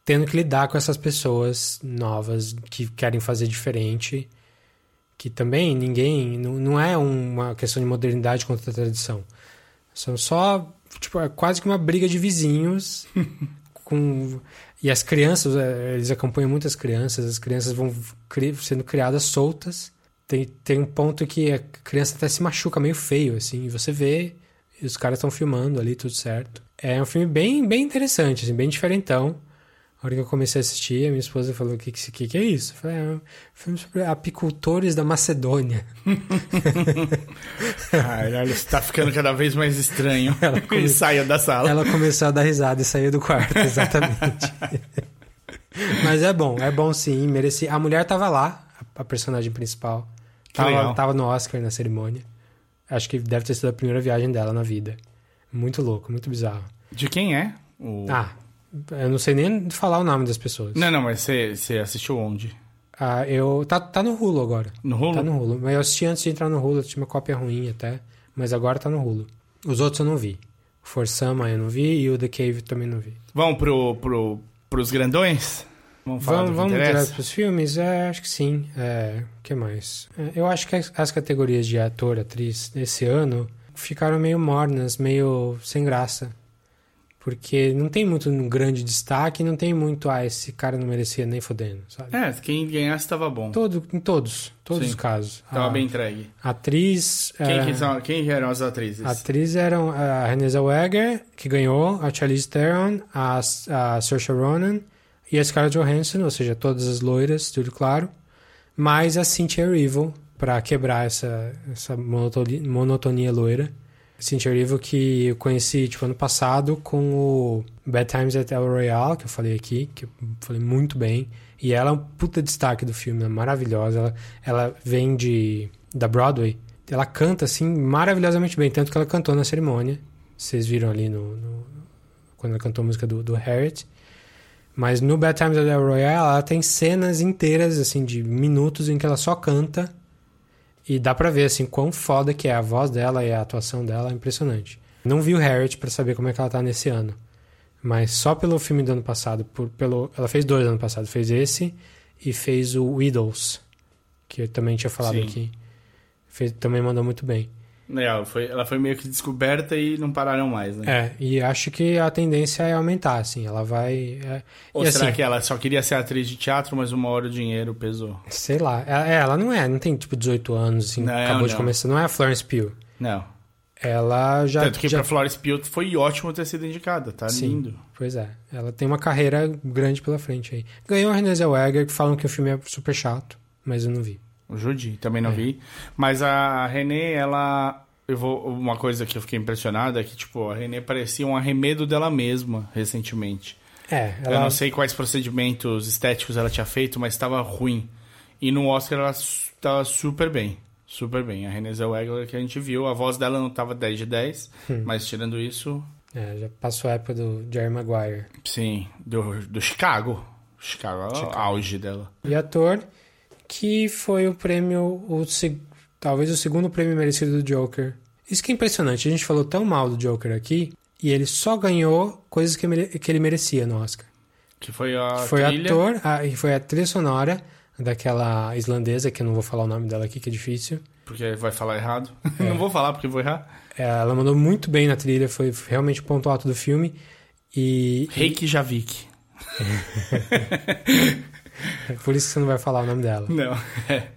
tendo que lidar com essas pessoas novas que querem fazer diferente, que também ninguém, não, não é uma questão de modernidade contra a tradição. São só, tipo, é quase que uma briga de vizinhos com e as crianças, eh, eles acompanham muitas crianças, as crianças vão cri- sendo criadas soltas. Tem, tem um ponto que a criança até se machuca meio feio, assim, e você vê, e os caras estão filmando ali, tudo certo. É um filme bem, bem interessante, assim, bem diferentão. A hora que eu comecei a assistir, a minha esposa falou: O que, que, que, é isso? Eu falei: É um filme sobre apicultores da Macedônia. Caralho, você tá ficando cada vez mais estranho. Ela come- saia da sala. Ela começou a dar risada e saiu do quarto, exatamente. Mas é bom, é bom sim, merecia. A mulher tava lá, a, personagem principal. Tava, tava no Oscar na cerimônia. Acho que deve ter sido a primeira viagem dela na vida. Muito louco, muito bizarro. De quem é? O... Ah, eu não sei nem falar o nome das pessoas. Não, não, mas você, você assistiu onde? Ah, eu. Tá, tá no Hulu agora. No Hulu? Tá no Hulu. Mas eu assisti antes de entrar no Hulu, eu tinha uma cópia ruim até. Mas agora tá no Hulu. Os outros eu não vi. O For Sama eu não vi e o The Cave também não vi. Vamos pro, pro, pros grandões? Vamos falar Vamos, do vamos direto pros filmes? É, acho que sim. É, o que mais? É, eu acho que as, as categorias de ator, atriz desse ano ficaram meio mornas, meio sem graça. Porque não tem muito um grande destaque, não tem muito, ah, esse cara não merecia nem fodendo, sabe? É, quem ganhasse tava bom. Todo, em todos, todos Sim. os casos. Tava a, bem entregue. Atriz... Quem, é, que são, quem eram as atrizes? atriz eram a Renée Zellweger, que ganhou, a Charlize Theron, a, a Saoirse Ronan e a Scarlett Johansson, ou seja, todas as loiras, tudo claro. mais a Cynthia Erivo pra quebrar essa, essa monotoni- monotonia loira. Cynthia Erivo que eu conheci tipo ano passado com o Bad Times at El Royale, que eu falei aqui, que eu falei muito bem. E ela é um puta destaque do filme, é maravilhosa. Ela, ela vem de da Broadway. Ela canta assim maravilhosamente bem, tanto que ela cantou na cerimônia. Vocês viram ali no, no- quando ela cantou a música do, do Harriet. Mas no Bad Times at El Royale, ela tem cenas inteiras, assim, de minutos em que ela só canta. E dá pra ver, assim, quão foda que é a voz dela e a atuação dela, é impressionante. Não vi o Harriet pra saber como é que ela tá nesse ano. Mas só pelo filme do ano passado, por, pelo, ela fez dois ano passado. Fez esse e fez o Widows, que eu também tinha falado Sim. aqui. Fez, também mandou muito bem. É, ela, foi, ela foi meio que descoberta e não pararam mais, né? É, e acho que a tendência é aumentar, assim. Ela vai... é- Ou e será assim, que ela só queria ser atriz de teatro, mas uma hora o dinheiro pesou? Sei lá. Ela, é, ela não é, não tem tipo 18 anos, assim, Não, acabou de não. começar. Não é a Florence Pugh. Não. Ela já. Tanto que já pra Florence Pugh foi ótimo ter sido indicada, tá Sim. lindo. Pois é. Ela tem uma carreira grande pela frente aí. Ganhou a Renée Zellweger, que falam que o filme é super chato, mas eu não vi. O Judy, também não É. vi. Mas a Renée, ela. Eu vou. Uma coisa que eu fiquei impressionada é que, tipo, a Renée parecia um arremedo dela mesma recentemente. É, Eu ela. não sei quais procedimentos estéticos ela tinha feito, mas estava ruim. E no Oscar ela estava super bem. Super bem. A Renée Zellweger que a gente viu, a voz dela não estava 10 de 10, Hum. mas tirando isso, É, já passou a época do Jerry Maguire. sim, do, do Chicago. Chicago, é Chicago. auge dela. E ator que foi o prêmio, o, talvez o segundo prêmio merecido do Joker. Isso que é impressionante. A gente falou tão mal do Joker aqui e ele só ganhou coisas que, que ele merecia no Oscar. Que foi a foi trilha. ator, a, e foi a trilha sonora daquela islandesa, que eu não vou falar o nome dela aqui, que é difícil. Porque vai falar errado. É. não vou falar porque vou errar. Ela mandou muito bem na trilha, foi realmente o ponto alto do filme. E, Reykjavik. por isso que você não vai falar o nome dela. Não. É.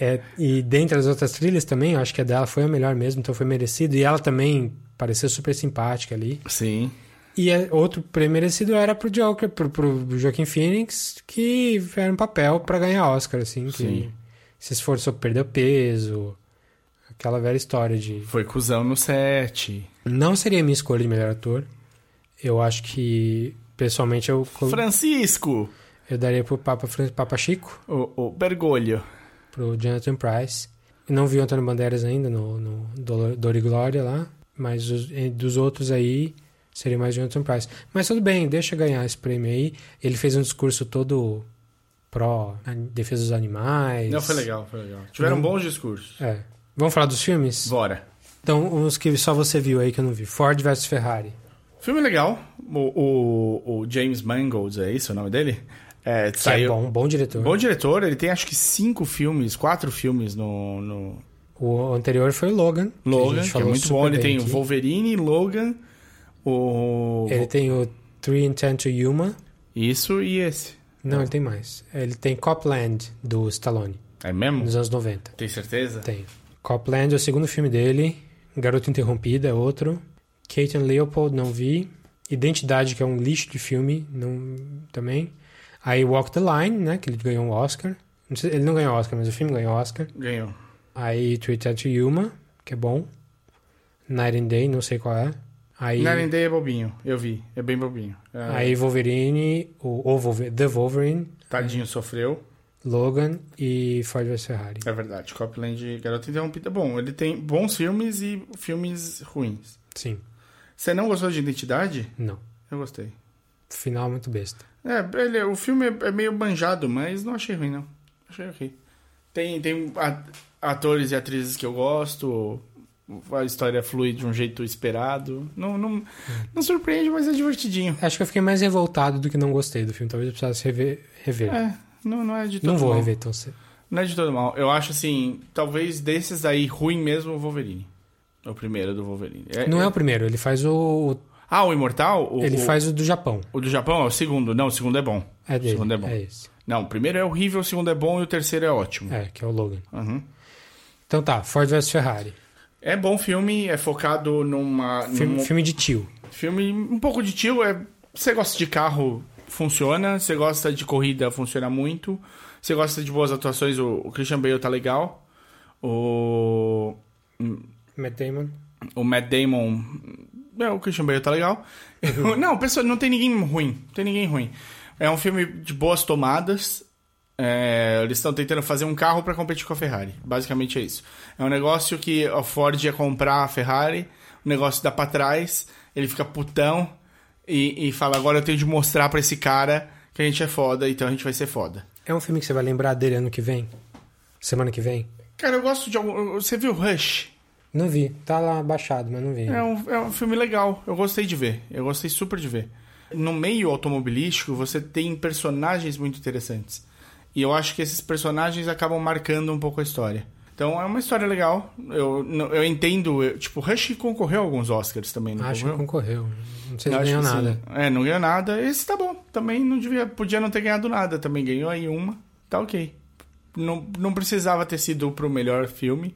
É, e dentre as outras trilhas também, eu acho que a dela foi a melhor mesmo, então foi merecido. E ela também pareceu super simpática ali. Sim. E é- outro prêmio merecido era pro Joker, pro, pro Joaquin Phoenix, que era um papel pra ganhar Oscar, assim, que Sim. se esforçou, perdeu peso, aquela velha história de... Foi cuzão no set. Não seria minha escolha de melhor ator. Eu acho que, pessoalmente, eu, Francisco. Eu daria pro Papa, Papa Chico, O, o Bergoglio. pro Jonathan Price. Não vi o Antônio Bandeiras ainda no, no Dor e Glória lá, mas os- dos outros aí seria mais Jonathan Price. Mas tudo bem, deixa ganhar esse prêmio aí. Ele fez um discurso todo pró a defesa dos animais. Não, foi legal, foi legal. Tiveram Não. bons discursos. É. Vamos falar dos filmes? Bora. Então, uns que só você viu aí que eu não vi. Ford vs Ferrari. Filme legal. O, o, o James Mangold, é isso o nome dele? É, Que saiu... é bom, bom diretor. Bom diretor, ele tem acho que cinco filmes, quatro filmes no, no O anterior foi o Logan. que Logan, gente que, é muito bom. Ele tem o aqui. Wolverine, Logan, o... Ele tem o Three Intent to Yuma. Isso e esse. Não, ele tem mais. Ele tem Copland, do Stallone, É mesmo? nos anos 90. Tem certeza? Tem. Copland é o segundo filme dele. Garota Interrompida é outro. Kate and Leopold, não vi. Identidade, que é um lixo de filme, não também. Aí Walk the Line, né, que ele ganhou um Oscar. Não sei- ele não ganhou Oscar, mas o filme ganhou Oscar. Ganhou. Aí Intent to Yuma, que é bom. Night and Day, não sei qual é. Aí, Nine Day é bobinho, eu vi. É bem bobinho. É, aí Wolverine, o, o Wolver- The Wolverine, Tadinho sofreu. Logan e Ford vs Ferrari. É verdade. Copland, Garota Interrompida. Bom, ele tem bons filmes e filmes ruins. Sim, Você não gostou de Identidade? não. Eu gostei. Final muito besta. É, ele, o filme é, é meio banjado, mas não achei ruim, não. Achei ok. Tem, tem atores e atrizes que eu gosto. A história flui de um jeito esperado. Não, não, não surpreende, mas é divertidinho. Acho que eu fiquei mais revoltado do que não gostei do filme. Talvez eu precisasse rever. rever. É, não, não é de todo não vou mal. rever tão cedo. Não é de todo mal. Eu acho assim, talvez desses aí, ruim mesmo o Wolverine. É o primeiro do Wolverine. É- Não é é- o primeiro, ele faz o. Ah, o Imortal? O, ele o- faz o do Japão. O do Japão é o segundo. Não, o segundo é bom. É dele. O segundo é bom. É esse. Não, o primeiro é horrível, o segundo é bom e o terceiro é ótimo. É, que é o Logan. Uhum. Então tá, Ford vs Ferrari. É bom filme, é focado numa. Filme, num- filme de tio. filme um pouco de tio. É, você gosta de carro, funciona. Você gosta de corrida, funciona muito. Você gosta de boas atuações, o, o Christian Bale tá legal. O. Matt Damon. O Matt Damon. É, o Christian Bale tá legal. não, pessoal, não tem ninguém ruim. Não tem ninguém ruim. É um filme de boas tomadas. É, eles estão tentando fazer um carro para competir com a Ferrari. Basicamente é isso. É um negócio que a Ford ia comprar a Ferrari, o negócio dá pra trás, ele fica putão e, e fala: agora eu tenho de mostrar pra esse cara que a gente é foda, então a gente vai ser foda. É um filme que você vai lembrar dele ano que vem? Semana que vem? Cara, eu gosto de algum. Você viu Rush? Não vi. Tá lá baixado, mas não vi. É um, é um filme legal. Eu gostei de ver. Eu gostei super de ver. No meio automobilístico, você tem personagens muito interessantes. E eu acho que esses personagens acabam marcando um pouco a história. Então é uma história legal. Eu, eu entendo. Eu, tipo, Rush concorreu a alguns Oscars também, não Acho que concorreu? concorreu. Não sei se Eu ganhou nada. sim. É, não ganhou nada. Esse tá bom. Também não devia. Podia não ter ganhado nada. Também ganhou aí uma. Tá ok. Não, não precisava ter sido pro melhor filme.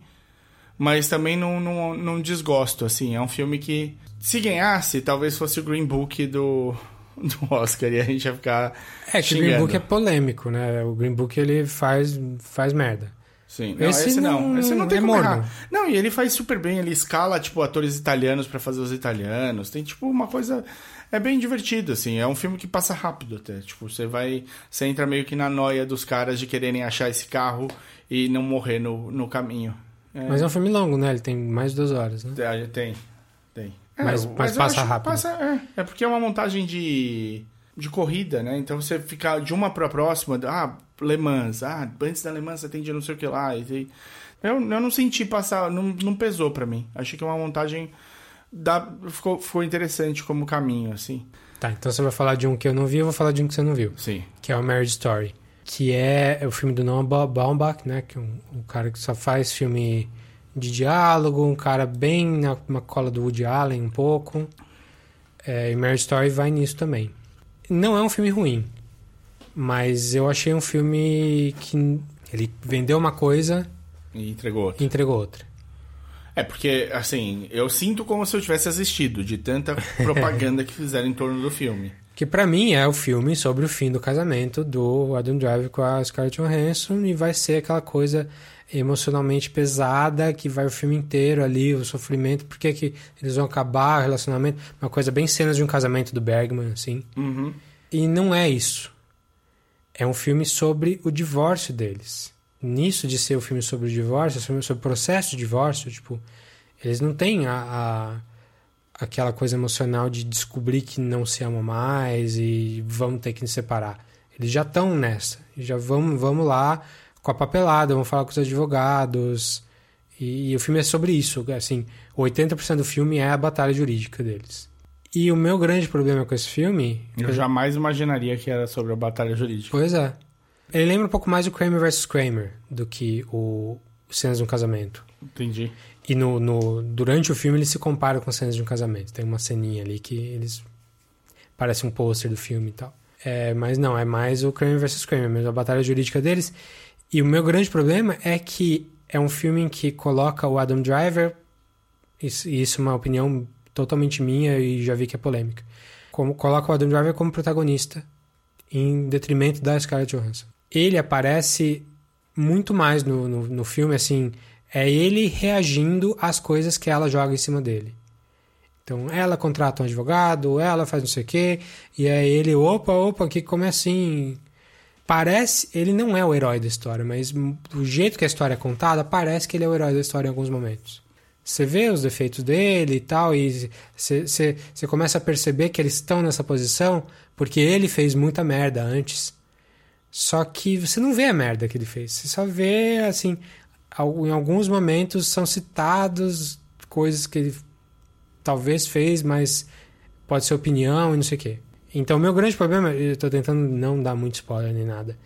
Mas também não, não, não desgosto, assim. É um filme que, se ganhasse, talvez fosse o Green Book do, do Oscar. E a gente ia ficar. É que o. Green Book é polêmico, né? O Green Book ele faz, faz merda. Sim. Não, esse, Esse não. não- Esse não tem é como morno. errar. Não, e ele faz super bem. Ele escala, tipo, atores italianos pra fazer os italianos. Tem, tipo, uma coisa... É bem divertido, assim. É um filme que passa rápido até. Tipo, você vai... Você entra meio que na noia dos caras de quererem achar esse carro e não morrer no, no caminho. É, Mas é um filme longo, né? Ele tem mais de duas horas, né? é, Tem, tem. Mas- eu- mas eu passa rápido. Passa, é, é porque é uma montagem de, de corrida, né? Então você fica de uma pra próxima, ah, Le Mans, ah, antes da Le Mans você tem de não sei o que lá. E, eu, eu não senti passar, não, não pesou pra mim. Achei que é uma montagem da, ficou, ficou interessante como caminho, assim. Tá, então você vai falar de um que eu não vi, eu vou falar de um que você não viu. Sim. Que é o Marriage Story. Que é o filme do Noah Ba- Baumbach, né? Que é um, um cara que só faz filme de diálogo, um cara bem na, na cola do Woody Allen um pouco. É, e Marriage Story vai nisso também. Não é um filme ruim, mas eu achei um filme que ele vendeu uma coisa E entregou outro. e entregou outra. É porque, assim, eu sinto como se eu tivesse assistido de tanta propaganda que fizeram em torno do filme. Que pra mim é o filme sobre o fim do casamento do Adam Driver com a Scarlett Johansson e vai ser aquela coisa emocionalmente pesada que vai o filme inteiro ali, o sofrimento, por que eles vão acabar o relacionamento, uma coisa bem cenas de um casamento do Bergman, assim. Uhum. E não é isso. É um filme sobre o divórcio deles. Nisso de ser o filme sobre o divórcio, é um filme sobre o processo de divórcio, tipo, eles não têm a, a- aquela coisa emocional de descobrir que não se amam mais e vamos ter que nos separar. Eles já estão nessa. Já vamos, vamos lá com a papelada, vamos falar com os advogados. E, e o filme é sobre isso. Assim, 80% do filme é a batalha jurídica deles. E o meu grande problema com esse filme. Eu jamais imaginaria que era sobre a batalha jurídica. Pois é. Ele lembra um pouco mais o Kramer vs. Kramer do que o Cenas de um Casamento. Entendi. E no, no- durante o filme ele se compara com cenas de um casamento. Tem uma ceninha ali que eles. Parece um pôster do filme e tal. É, mas não, é mais o Kramer vs. Kramer, mesmo a batalha jurídica deles. E o meu grande problema é que é um filme em que coloca o Adam Driver. Isso, isso é uma opinião totalmente minha e já vi que é polêmica. Como, coloca o Adam Driver como protagonista em detrimento da Scarlett Johansson. Ele aparece muito mais no, no, no filme, assim, é ele reagindo às coisas que ela joga em cima dele. Então, ela contrata um advogado, ela faz não sei o quê, e aí ele, opa, opa, que como é assim? Parece, ele não é o herói da história, mas do jeito que a história é contada, parece que ele é o herói da história em alguns momentos. Você vê os defeitos dele e tal, e você, começa a perceber que eles estão nessa posição porque ele fez muita merda antes. Só que você não vê a merda que ele fez. Você só vê, assim, em alguns momentos são citados coisas que ele talvez fez, mas pode ser opinião e não sei o quê. Então, meu grande problema, eu tô tentando não dar muito spoiler nem nada.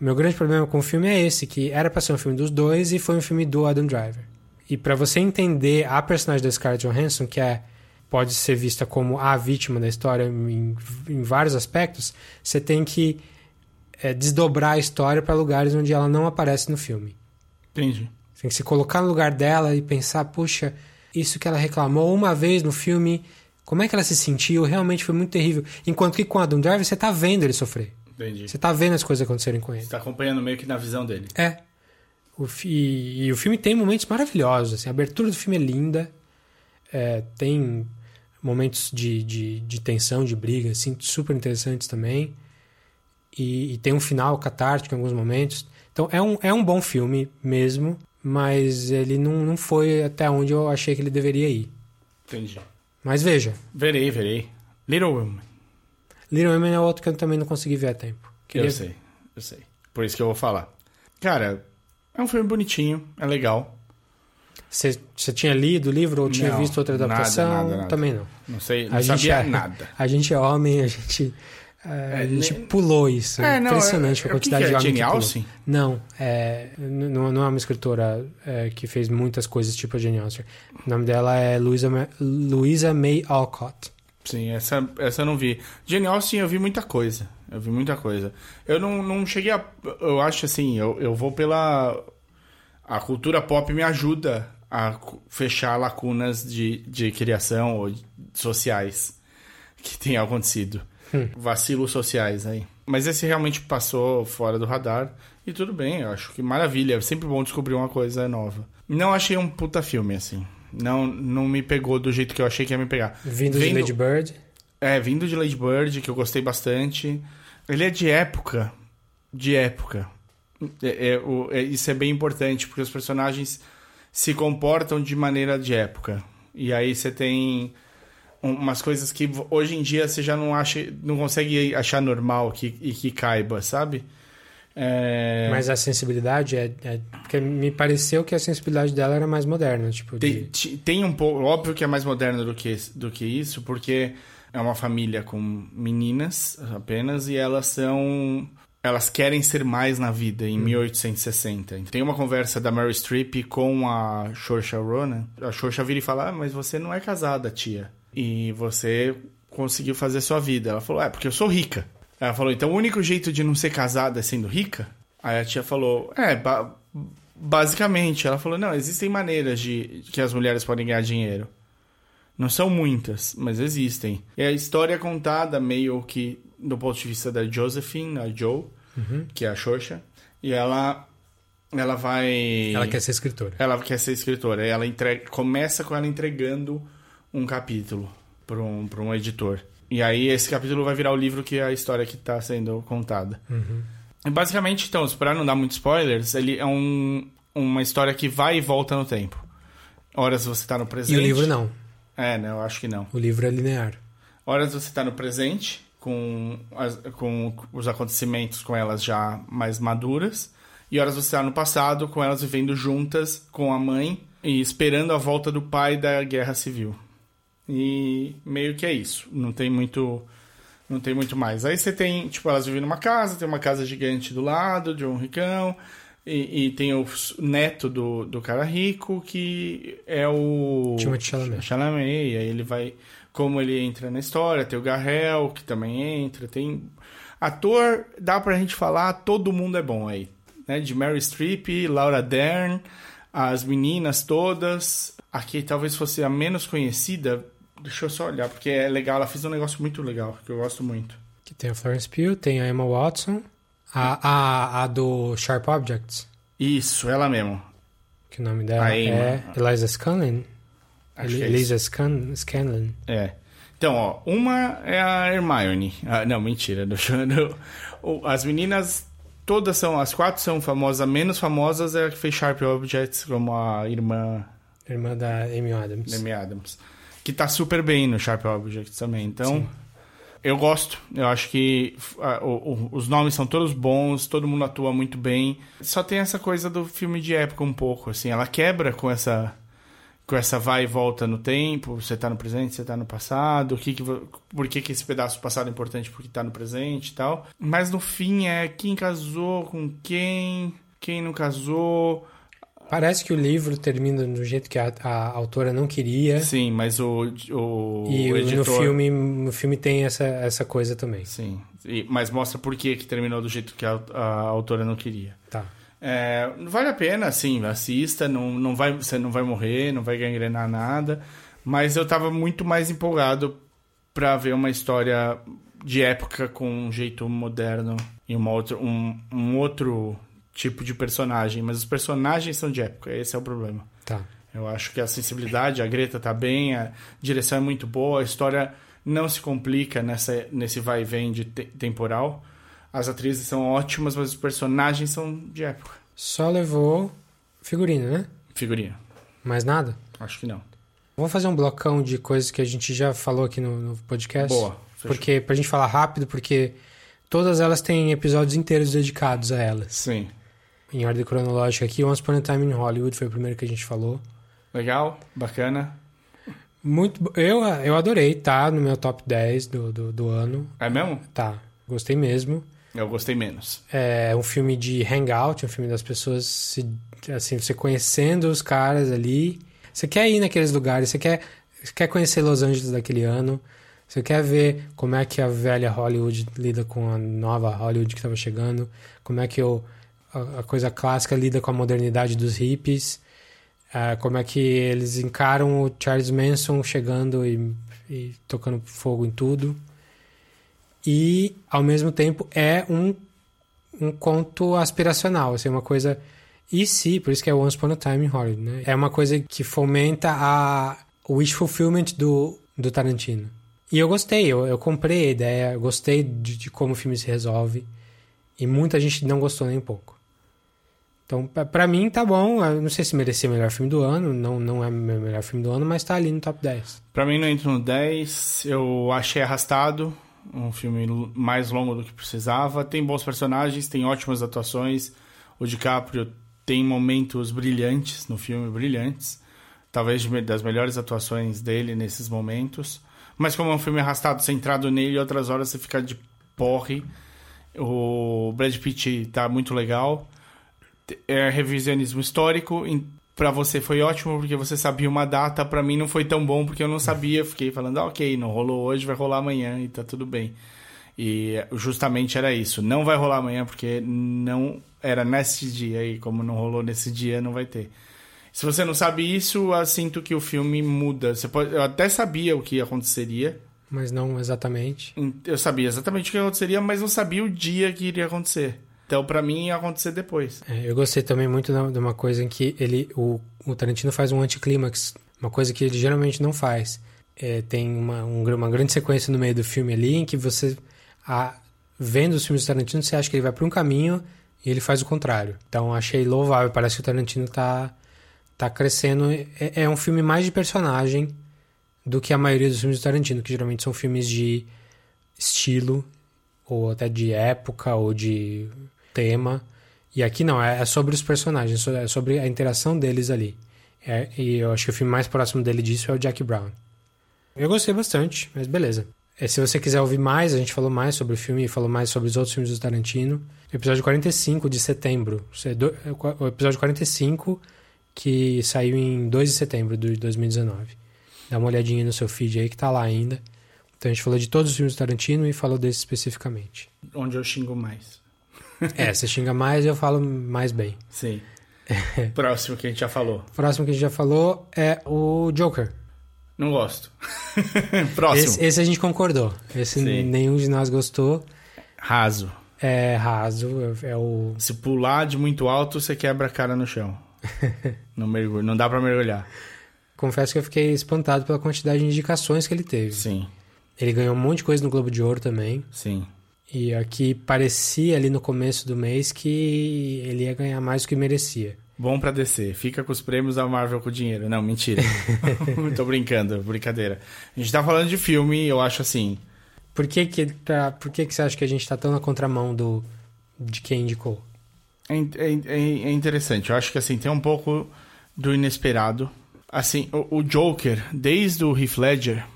Meu grande problema com o filme é esse, que era pra ser um filme dos dois e foi um filme do Adam Driver. E pra você entender a personagem da Scarlett Johansson, que é pode ser vista como a vítima da história em, em vários aspectos, você tem que é, desdobrar a história para lugares onde ela não aparece no filme. Entendi. Você tem que se colocar no lugar dela e pensar, puxa, isso que ela reclamou uma vez no filme, como é que ela se sentiu? Realmente foi muito terrível. Enquanto que com Adam Driver você tá vendo ele sofrer. Entendi. Você tá vendo as coisas acontecerem com ele. Você tá acompanhando meio que na visão dele. É. O fi- e, e o filme tem momentos maravilhosos. Assim, a abertura do filme é linda. É, tem momentos de, de, de tensão, de briga, assim, super interessantes também. E, e tem um final catártico em alguns momentos. Então é um, é um bom filme mesmo, mas ele não, não foi até onde eu achei que ele deveria ir. Entendi. Mas veja, Verei, verei. Little Women. Little Women é outro que eu também não consegui ver a tempo. Queria Eu sei, eu sei. Por isso que eu vou falar. Cara, é um filme bonitinho, é legal. Você tinha lido o livro ou tinha Não, visto outra nada, adaptação? nada, nada. Também não. Não sei, não A gente sabia é- nada. A gente é homem, a gente, é, a É, gente ne- pulou isso. É, não, impressionante é- a quantidade o que que é? de homem Jane que. Austen? Não, é, não, não é uma escritora é, que fez muitas coisas tipo a Jane Austen. O nome dela é Louisa, Ma- Louisa May Alcott. Sim, essa, essa eu não vi. Jane Austen eu vi muita coisa. Eu vi muita coisa. Eu não, não cheguei a. Eu acho assim, eu, eu vou pela. A cultura pop me ajuda a fechar lacunas de, de criação ou de- sociais que tenham acontecido. Vacilos sociais aí. Mas esse realmente passou fora do radar. E tudo bem, eu acho que maravilha. É sempre bom descobrir uma coisa nova. Não achei um puta filme, assim. Não, não me pegou do jeito que eu achei que ia me pegar. Vindo Vendo- de Lady Bird. é, vindo de Lady Bird, que eu gostei bastante. Ele é de época. De época. É- é- o- é- isso é bem importante, porque os personagens se comportam de maneira de época. E aí você tem umas coisas que hoje em dia você já não acha, não consegue achar normal que, e que caiba, sabe? É, Mas a sensibilidade é, é- Porque me pareceu que a sensibilidade dela era mais moderna. Tipo, Tem, de- ti- tem um pouco. Óbvio que é mais moderno do que, do que isso, porque é uma família com meninas apenas e elas são. Elas querem ser mais na vida em 1860. Tem uma conversa da Mary Streep com a Saoirse Ronan. A Saoirse vira e fala: ah, mas você não é casada, tia. E você conseguiu fazer sua vida. Ela falou: é, porque eu sou rica. Ela falou: então o único jeito de não ser casada é sendo rica? Aí a tia falou: é, ba- basicamente. Ela falou: não, existem maneiras de que as mulheres podem ganhar dinheiro. Não são muitas, mas existem. E a história é contada meio que do ponto de vista da Josephine, a Joe, que é a Xoxa. E ela, ela vai... Ela quer ser escritora. Ela quer ser escritora. Ela entrega, começa com ela entregando um capítulo para um, pra um editor. E aí esse capítulo vai virar o livro que é a história que está sendo contada. E basicamente, então, para não dar muitos spoilers, ele é um, uma história que vai e volta no tempo. Horas você tá no E presente. o livro não. É, né? Eu acho que não. O livro é linear. Horas você tá no presente, com, as- com os acontecimentos com elas já mais maduras. E horas você tá no passado, com elas vivendo juntas com a mãe e esperando a volta do pai da guerra civil. E meio que é isso. Não tem muito. Não tem muito mais. Aí você tem, tipo, elas vivem numa casa, tem uma casa gigante do lado, de um ricão. E, e tem o neto do, do cara rico, que é o. Timothée Chalamet. Chalamet. E aí ele vai. Como ele entra na história, tem o Garrel, que também entra. Tem. Ator, dá pra gente falar, todo mundo é bom aí. Né? De Mary Streep, Laura Dern, as meninas todas. Aqui talvez fosse a menos conhecida. Deixa eu só olhar, porque é legal. Ela fez um negócio muito legal, que eu gosto muito. Que tem a Florence Pugh, tem a Emma Watson. A, a, a do Sharp Objects, Isso, ela mesmo. que o nome dela é Eliza Scanlon. Acho é Eliza Scan, Scanlon. É. Então, ó, uma é a Hermione. Ah, não, mentira. o- As meninas, todas são, as quatro são famosas. A menos famosas é a que fez Sharp Objects, como a irmã Irmã da Amy Adams. Amy Adams. Que tá super bem no Sharp Objects também. Então, eu gosto. Eu acho que ah, o- os nomes são todos bons, todo mundo atua muito bem. Só tem essa coisa do filme de época um pouco, assim. Ela quebra com essa com essa vai e volta no tempo, você tá no presente, você tá no passado, o que que, por que, que esse pedaço do passado é importante porque tá no presente e tal. Mas no fim é quem casou com quem, quem não casou. Parece que o livro termina do jeito que a, a autora não queria. Sim, mas o, o, e o editor... no, filme, no filme tem essa, essa coisa também. Sim, e- mas mostra por que que terminou do jeito que a, a autora não queria. Tá. É, vale a pena, assim, assista, não, não vai, você não vai morrer, não vai gangrenar nada, mas eu tava muito mais empolgado pra ver uma história de época com um jeito moderno e uma outra, um, um outro tipo de personagem. Mas os personagens são de época, esse é o problema. Tá. Eu acho que a sensibilidade, a Greta tá bem, a direção é muito boa, a história não se complica nessa, nesse vai e vem de te- temporal. As atrizes são ótimas, mas os personagens são de época. Só levou figurino, né? Figurinha. Mais nada? Acho que não. Vamos fazer um blocão de coisas que a gente já falou aqui no, no podcast? Boa. Fechou. Porque, pra gente falar rápido, porque todas elas têm episódios inteiros dedicados a elas. Sim. Em ordem cronológica aqui, Once Upon a Time in Hollywood foi o primeiro que a gente falou. Legal, bacana. Muito, eu, eu adorei, tá no meu top 10 do, do, do ano. É mesmo? Tá, gostei mesmo. Eu gostei menos. É um filme de hangout, um filme das pessoas se, assim, você conhecendo os caras ali. Você quer ir naqueles lugares, você quer, você quer conhecer Los Angeles daquele ano. Você quer ver como é que a velha Hollywood lida com a nova Hollywood que estava chegando, como é que o, a, coisa clássica lida com a modernidade dos hippies, ah, como é que eles encaram o Charles Manson chegando e, e tocando fogo em tudo. E, ao mesmo tempo, é um, um conto aspiracional, assim, uma coisa... E se, por isso que é Once Upon a Time in Hollywood, né? É uma coisa que fomenta a, wish fulfillment do, do Tarantino. E eu gostei, eu, eu comprei a ideia, gostei de, de como o filme se resolve. E muita gente não gostou nem um pouco. Então, pra mim, tá bom. Eu não sei se merecia o melhor filme do ano, não, não é o melhor filme do ano, mas tá ali no top 10. Pra mim não entra no 10. Eu achei arrastado. Um filme mais longo do que precisava. Tem bons personagens, tem ótimas atuações. O DiCaprio tem momentos brilhantes no filme, brilhantes. Talvez das melhores atuações dele nesses momentos. Mas como é um filme arrastado, centrado nele, outras horas você fica de porre. O Brad Pitt tá muito legal. É revisionismo histórico. Pra você foi ótimo porque você sabia uma data. Pra mim não foi tão bom porque eu não sabia. Fiquei falando, ah, ok, não rolou hoje, vai rolar amanhã e tá tudo bem. E justamente era isso. Não vai rolar amanhã porque não era nesse dia e como não rolou nesse dia, não vai ter. Se você não sabe isso, eu sinto que o filme muda. Você pode, eu até sabia o que aconteceria. Mas não exatamente. Eu sabia exatamente o que aconteceria, mas não sabia o dia que iria acontecer. Então, pra mim, ia acontecer depois. É, eu gostei também muito de uma coisa em que ele, o, o Tarantino faz um anticlímax, uma coisa que ele geralmente não faz. É, tem uma, um uma grande sequência no meio do filme ali em que você, a, vendo os filmes do Tarantino, você acha que ele vai para um caminho e ele faz o contrário. Então achei louvável, parece que o Tarantino tá, tá crescendo. É, é um filme mais de personagem do que a maioria dos filmes do Tarantino, que geralmente são filmes de estilo, ou até de época, ou de tema. E aqui não, é é sobre os personagens, é sobre a interação deles ali. É, e eu acho que o filme mais próximo dele disso é o Jack Brown. Eu gostei bastante, mas beleza. É, se você quiser ouvir mais, a gente falou mais sobre o filme e falou mais sobre os outros filmes do Tarantino. Episódio 45 de setembro. É é o episódio 45 que saiu em 2 de setembro de 2019. Dá uma olhadinha no seu feed aí que tá lá ainda. Então a gente falou de todos os filmes do Tarantino e falou desse especificamente. Onde eu xingo mais. É, você xinga mais eu falo mais bem. Sim. Próximo que a gente já falou. Próximo que a gente já falou é o Joker. Não gosto. Próximo. Esse, esse a gente concordou. Esse Sim. nenhum de nós gostou. Raso. É raso, é, é o. Se pular de muito alto, você quebra a cara no chão. não, mergulho, não dá pra mergulhar. Confesso que eu fiquei espantado pela quantidade de indicações que ele teve. Sim, Ele ganhou um monte de coisa no Globo de Ouro também. sim. E aqui parecia ali no começo do mês que ele ia ganhar mais do que merecia. Bom pra descer. Fica com os prêmios da Marvel com dinheiro. Não, mentira. Tô brincando, brincadeira. A gente tá falando de filme, eu acho assim. Por que que, tá, por que que você acha que a gente tá tão na contramão do, de quem indicou? É, é é- é interessante. Eu acho que assim, tem um pouco do inesperado. Assim, o, o Joker, desde o Heath Ledger,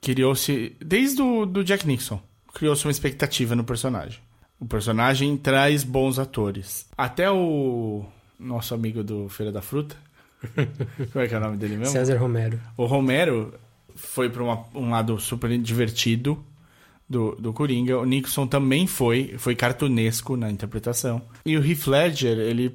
criou-se. Desde o do Jack Nixon, criou-se uma expectativa no personagem. O personagem traz bons atores. Até o nosso amigo do Feira da Fruta. Como é que é o nome dele mesmo? César Romero. O Romero foi para um lado super divertido do, do Coringa. O Nixon também foi, foi cartunesco na interpretação. E o Heath Ledger, ele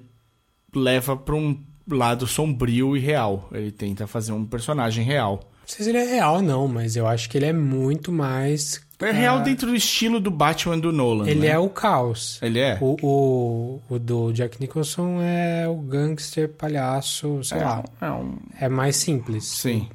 leva para um lado sombrio e real. Ele tenta fazer um personagem real. Não sei se ele é real, não, mas eu acho que ele é muito mais É real dentro do estilo do Batman do Nolan. Ele né? é o caos. Ele é? O, o, o do Jack Nicholson é o gangster, palhaço, sei é, lá. É um... É mais simples. Sim.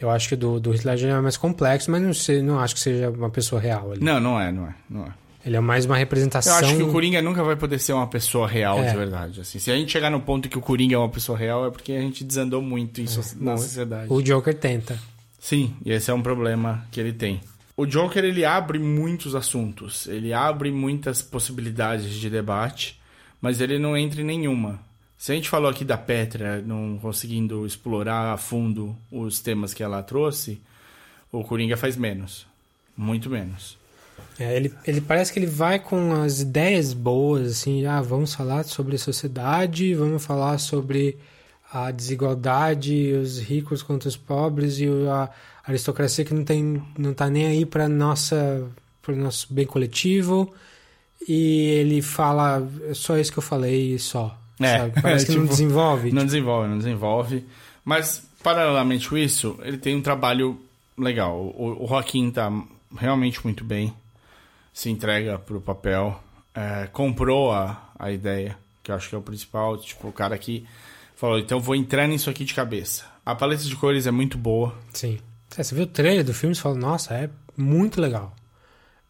Eu acho que o do, do Heath Ledger é mais complexo, mas não, sei, não acho que seja uma pessoa real ali. Não, não é, não é, não é. Ele é mais uma Eu representação. acho que o Coringa nunca vai poder ser uma pessoa real É. de verdade. Assim, se a gente chegar no ponto que o Coringa é uma pessoa real, é porque a gente desandou muito em so- na sociedade. O Joker tenta. Sim, e esse é um problema que ele tem. O Joker, ele abre muitos assuntos, ele abre muitas possibilidades de debate, mas ele não entra em nenhuma. Se a gente falou aqui da Petra não conseguindo explorar a fundo os temas que ela trouxe, o Coringa faz menos. Muito menos. É, ele, ele parece que ele vai com as ideias boas, assim, ah, vamos falar sobre sociedade, vamos falar sobre a desigualdade, os ricos contra os pobres e a aristocracia que não tem não tá nem aí para nossa para nosso bem coletivo. E ele fala, é só isso que eu falei e só. É, sabe? Parece que não tipo, desenvolve. Não desenvolve, não desenvolve. Mas, paralelamente com isso, ele tem um trabalho legal. O, o Joaquim tá realmente muito bem. Se entrega pro papel. é, comprou a, a ideia, que eu acho que é o principal. Tipo, o cara que falou, então vou entrar nisso aqui de cabeça. A paleta de cores é muito boa. Sim. É, você viu o trailer do filme e fala, nossa, é muito legal.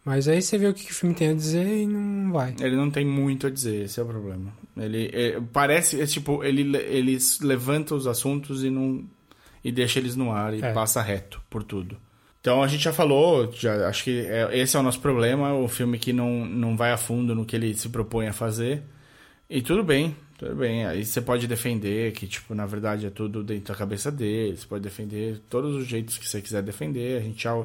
Mas aí você vê o que, que o filme tem a dizer e não vai. Ele não tem muito a dizer, esse é o problema. Ele é, parece, é tipo, ele, ele levanta os assuntos e não e deixa eles no ar e É. passa reto por tudo. Então a gente já falou, já, acho que é- esse é o nosso problema, o filme que não, não vai a fundo no que ele se propõe a fazer. E tudo bem, tudo bem. Aí você pode defender que, tipo, na verdade é tudo dentro da cabeça dele, você pode defender todos os jeitos que você quiser defender. A gente já.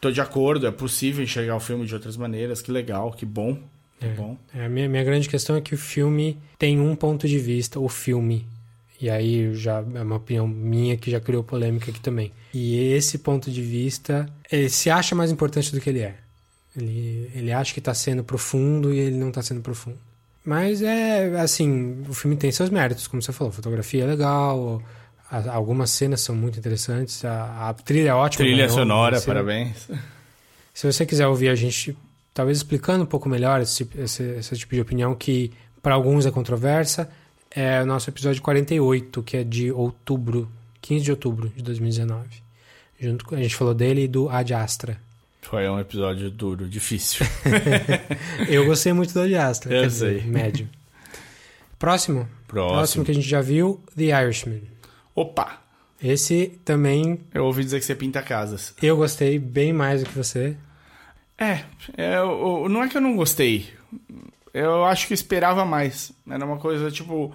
Tô de acordo, é possível enxergar o filme de outras maneiras, que legal, que bom. Que É. bom. É, a minha, minha grande questão é que o filme tem um ponto de vista, o filme. E aí já é uma opinião minha que já criou polêmica aqui também. E esse ponto de vista, ele se acha mais importante do que ele é. Ele, ele acha que está sendo profundo e ele não está sendo profundo. Mas é assim, o filme tem seus méritos, como você falou, a fotografia é legal, a- algumas cenas são muito interessantes, a, a trilha é ótima. Trilha ganhou, sonora, parabéns. Se você quiser ouvir a gente, talvez explicando um pouco melhor esse, tipo- esse, esse tipo de opinião que para alguns é controversa, é o nosso episódio 48, que é de outubro, 15 de outubro de 2019. Junto com, a gente falou dele e do Ad Astra. Foi um episódio duro, difícil. Eu gostei muito do Ad Astra, Eu quer dizer, sei. médio. Próximo. Próximo. Próximo que a gente já viu, The Irishman. Opa! Esse também Eu ouvi dizer que você pinta casas. eu gostei bem mais do que você. É, é, eu- não é que eu não gostei. Eu acho que eu esperava mais. Era uma coisa, tipo...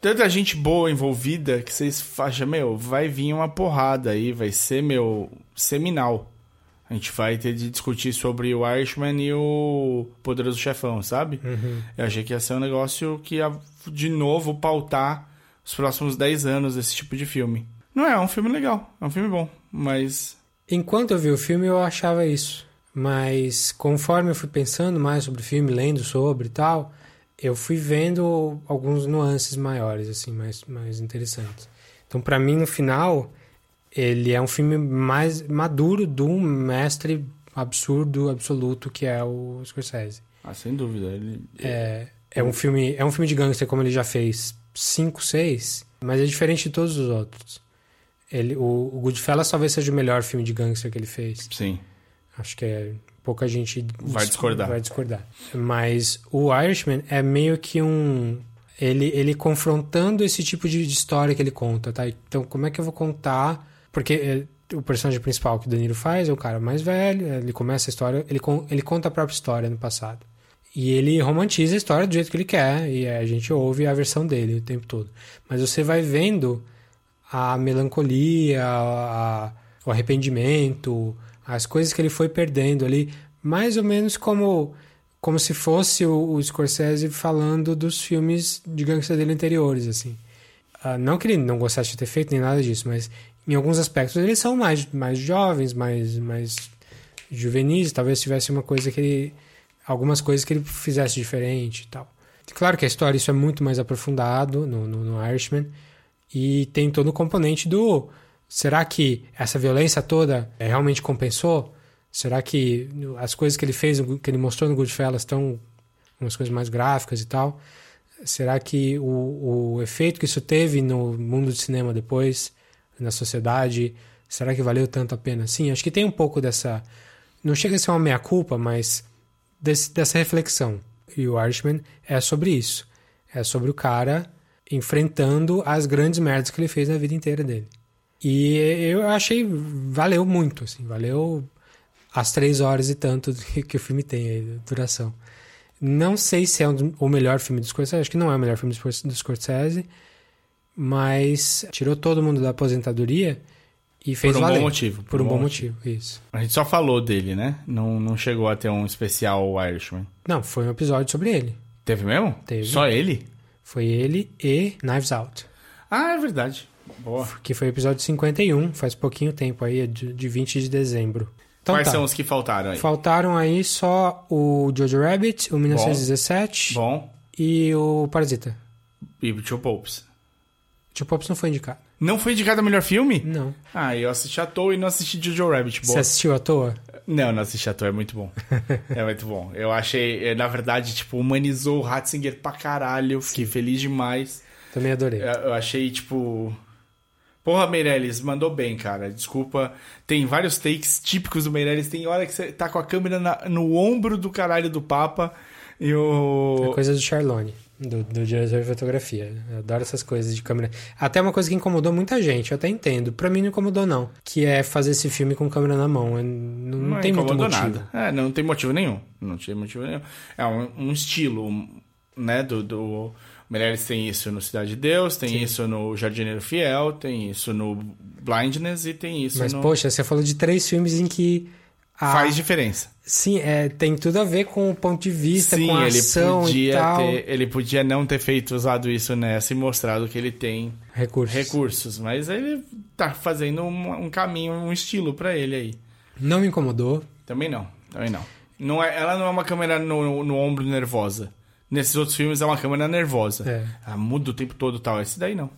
Tanta gente boa envolvida que vocês acham, meu, vai vir uma porrada aí, vai ser, meu, seminal. A gente vai ter de discutir sobre o Irishman e o Poderoso Chefão, sabe? Eu achei que ia ser um negócio que ia, de novo, pautar os próximos 10 anos desse tipo de filme. Não é, é um filme legal, é um filme bom, mas... Enquanto eu vi o filme, eu achava isso. Mas conforme eu fui pensando mais sobre o filme, lendo sobre e tal, eu fui vendo alguns nuances maiores, assim, mais, mais interessantes. Então, pra mim, no final, ele é um filme mais maduro do mestre absurdo, absoluto, que é o Scorsese. Ah, sem dúvida, ele... É, é um filme, é um filme de gangster como ele já fez cinco, seis, mas é diferente de todos os outros. Ele, o, o Goodfellas talvez seja o melhor filme de gangster que ele fez. Sim. Acho que é, pouca gente Vai dis- discordar. Vai discordar. Mas o Irishman é meio que um ele, ele confrontando esse tipo de, de história que ele conta, tá? Então, como é que eu vou contar? Porque é, o personagem principal que o Danilo faz é o cara mais velho, ele começa a história, ele, ele conta a própria história no passado. E ele romantiza a história do jeito que ele quer, e a gente ouve a versão dele o tempo todo. Mas você vai vendo a melancolia, a- o arrependimento, as coisas que ele foi perdendo ali, mais ou menos como como se fosse o, o Scorsese falando dos filmes de gangster dele anteriores, assim. Ah, não que ele não gostasse de ter feito nem nada disso, mas em alguns aspectos eles são mais, mais jovens, mais, mais juvenis, talvez tivesse uma coisa que ele. algumas coisas que ele fizesse diferente e tal. Claro que a história isso é muito mais aprofundado no, no, no Irishman e tem todo o componente do será que essa violência toda eh, realmente compensou? Será que as coisas que ele fez, que ele mostrou no Goodfellas estão umas coisas mais gráficas e tal? Será que o, o efeito que isso teve no mundo do cinema depois, na sociedade, será que valeu tanto a pena? Sim, acho que tem um pouco dessa. Não chega a ser uma meia-culpa, mas desse, dessa reflexão. E o Irishman é sobre isso. É sobre o cara enfrentando as grandes merdas que ele fez na vida inteira dele. E eu achei. Valeu muito, assim. Valeu as três horas e tanto que o filme tem aí, duração. Não sei se é o melhor filme do Scorsese, acho que não é o melhor filme do Scorsese, mas tirou todo mundo da aposentadoria e fez Por um valer. bom motivo. Por um bom motivo, isso. A gente só falou dele, né? Não, não chegou a ter um especial Irishman. Não, foi um episódio sobre ele. Teve mesmo? Teve. Só ele? Foi ele e Knives Out, Ah, é verdade. Boa. que foi o episódio 51, faz pouquinho tempo aí, é de, de 20 de dezembro. Então Quais tá. são os que faltaram aí? Faltaram aí só o Jojo Rabbit, o 1917 Bom, e o Parasita. e Two Popes. Tio Pops não foi indicado. Não foi indicado a melhor filme? Não. Ah, eu assisti à toa e não assisti Jojo Rabbit. Você Boa. assistiu à toa? Não, não assisti à toa, é muito bom. é muito bom. Eu achei, eh, na verdade, tipo, humanizou o Ratzinger pra caralho. Fiquei feliz demais. Também adorei. Eu, eu achei, tipo. Porra, Meirelles, mandou bem, cara. Desculpa. Tem vários takes típicos do Meirelles. Tem hora que você tá com a câmera na- no ombro do caralho do Papa. E o. É coisa do Charlone, do, do diretor de fotografia. Eu adoro essas coisas de câmera. Até uma coisa que incomodou muita gente, eu até entendo. Pra mim não incomodou, não. Que é fazer esse filme com câmera na mão. Não, não tem muito incomodou motivo. nada. É, não tem motivo nenhum. Não tinha motivo nenhum. É um, um estilo, né? Do, do... Meirelles tem isso no Cidade de Deus, tem isso no Jardineiro Fiel, tem isso no Blindness e tem isso Mas, no... poxa, você falou de três filmes em que. a- Faz diferença. Sim, é, tem tudo a ver com o ponto de vista, Sim, com a ele ação e podia tal. ter, ele podia não ter feito usado isso nessa e mostrado que ele tem Recursos. recursos, mas ele tá fazendo um, um caminho, um estilo pra ele aí. Não me incomodou. Também não, também não. não é, ela não é uma câmera no, no ombro nervosa. Nesses outros filmes é uma câmera nervosa. É. Ela muda o tempo todo e tal. Esse daí não.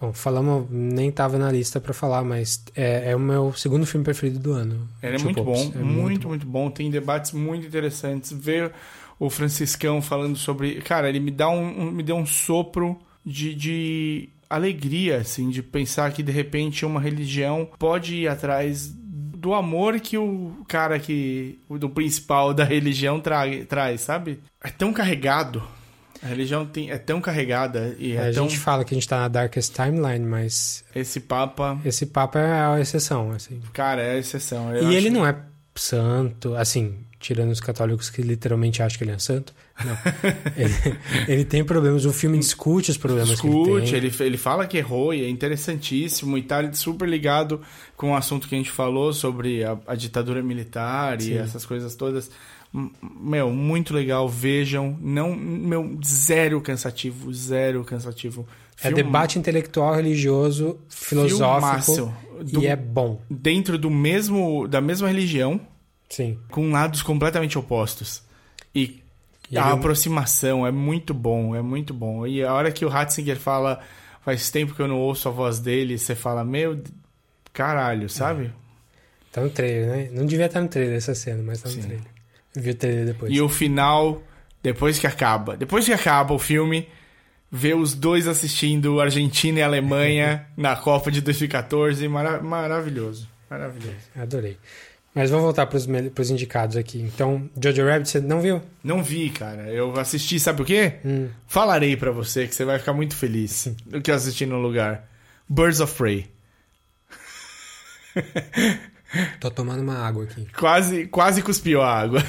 Bom, falamos, nem tava na lista pra falar, mas é, é o meu segundo filme preferido do ano. Ele é muito bom, É muito, muito bom. Tem debates muito interessantes. Ver o Franciscão falando sobre. Cara, ele me dá um, um- me deu um sopro de, de alegria, assim, de pensar que de repente uma religião pode ir atrás do amor que o cara que. o do principal da religião tra, traz, sabe? É tão carregado. A religião tem, é tão carregada e é a tão. gente fala que a gente tá na Darkest Timeline, mas Esse Papa. esse papo é a exceção, assim. Cara, é a exceção. Eu e ele não é santo, assim, tirando os católicos que literalmente acham que ele é santo. Não. ele, ele tem problemas, o filme discute os problemas que ele Discute, tem. ele, ele fala que errou e é interessantíssimo e tá super ligado com o assunto que a gente falou sobre a, a ditadura militar e Sim. essas coisas todas. Meu, muito legal, vejam. Não, meu, zero cansativo, zero cansativo. É Film- debate intelectual, religioso, filosófico do- e é bom. Dentro do mesmo, da mesma religião, Sim. com lados completamente opostos. E, E a ele- aproximação é muito bom, é muito bom. E a hora que o Ratzinger fala, faz tempo que eu não ouço a voz dele, você fala, meu, caralho, sabe? Tá no trailer, né? Não devia estar no trailer essa cena, mas tá no Sim. trailer. Vi o trailer depois. E o final, depois que acaba, depois que acaba o filme, ver os dois assistindo Argentina e Alemanha na Copa de 2014, mara- maravilhoso, maravilhoso. Adorei. Mas vamos voltar pros, mel- pros indicados aqui. Então, Jojo Rabbit, você não viu? Não vi, cara. Eu assisti, sabe o quê? Hum. Falarei pra você que você vai ficar muito feliz do que eu assisti no lugar. Birds of Prey. Tô tomando uma água aqui. Quase, quase cuspiu a água.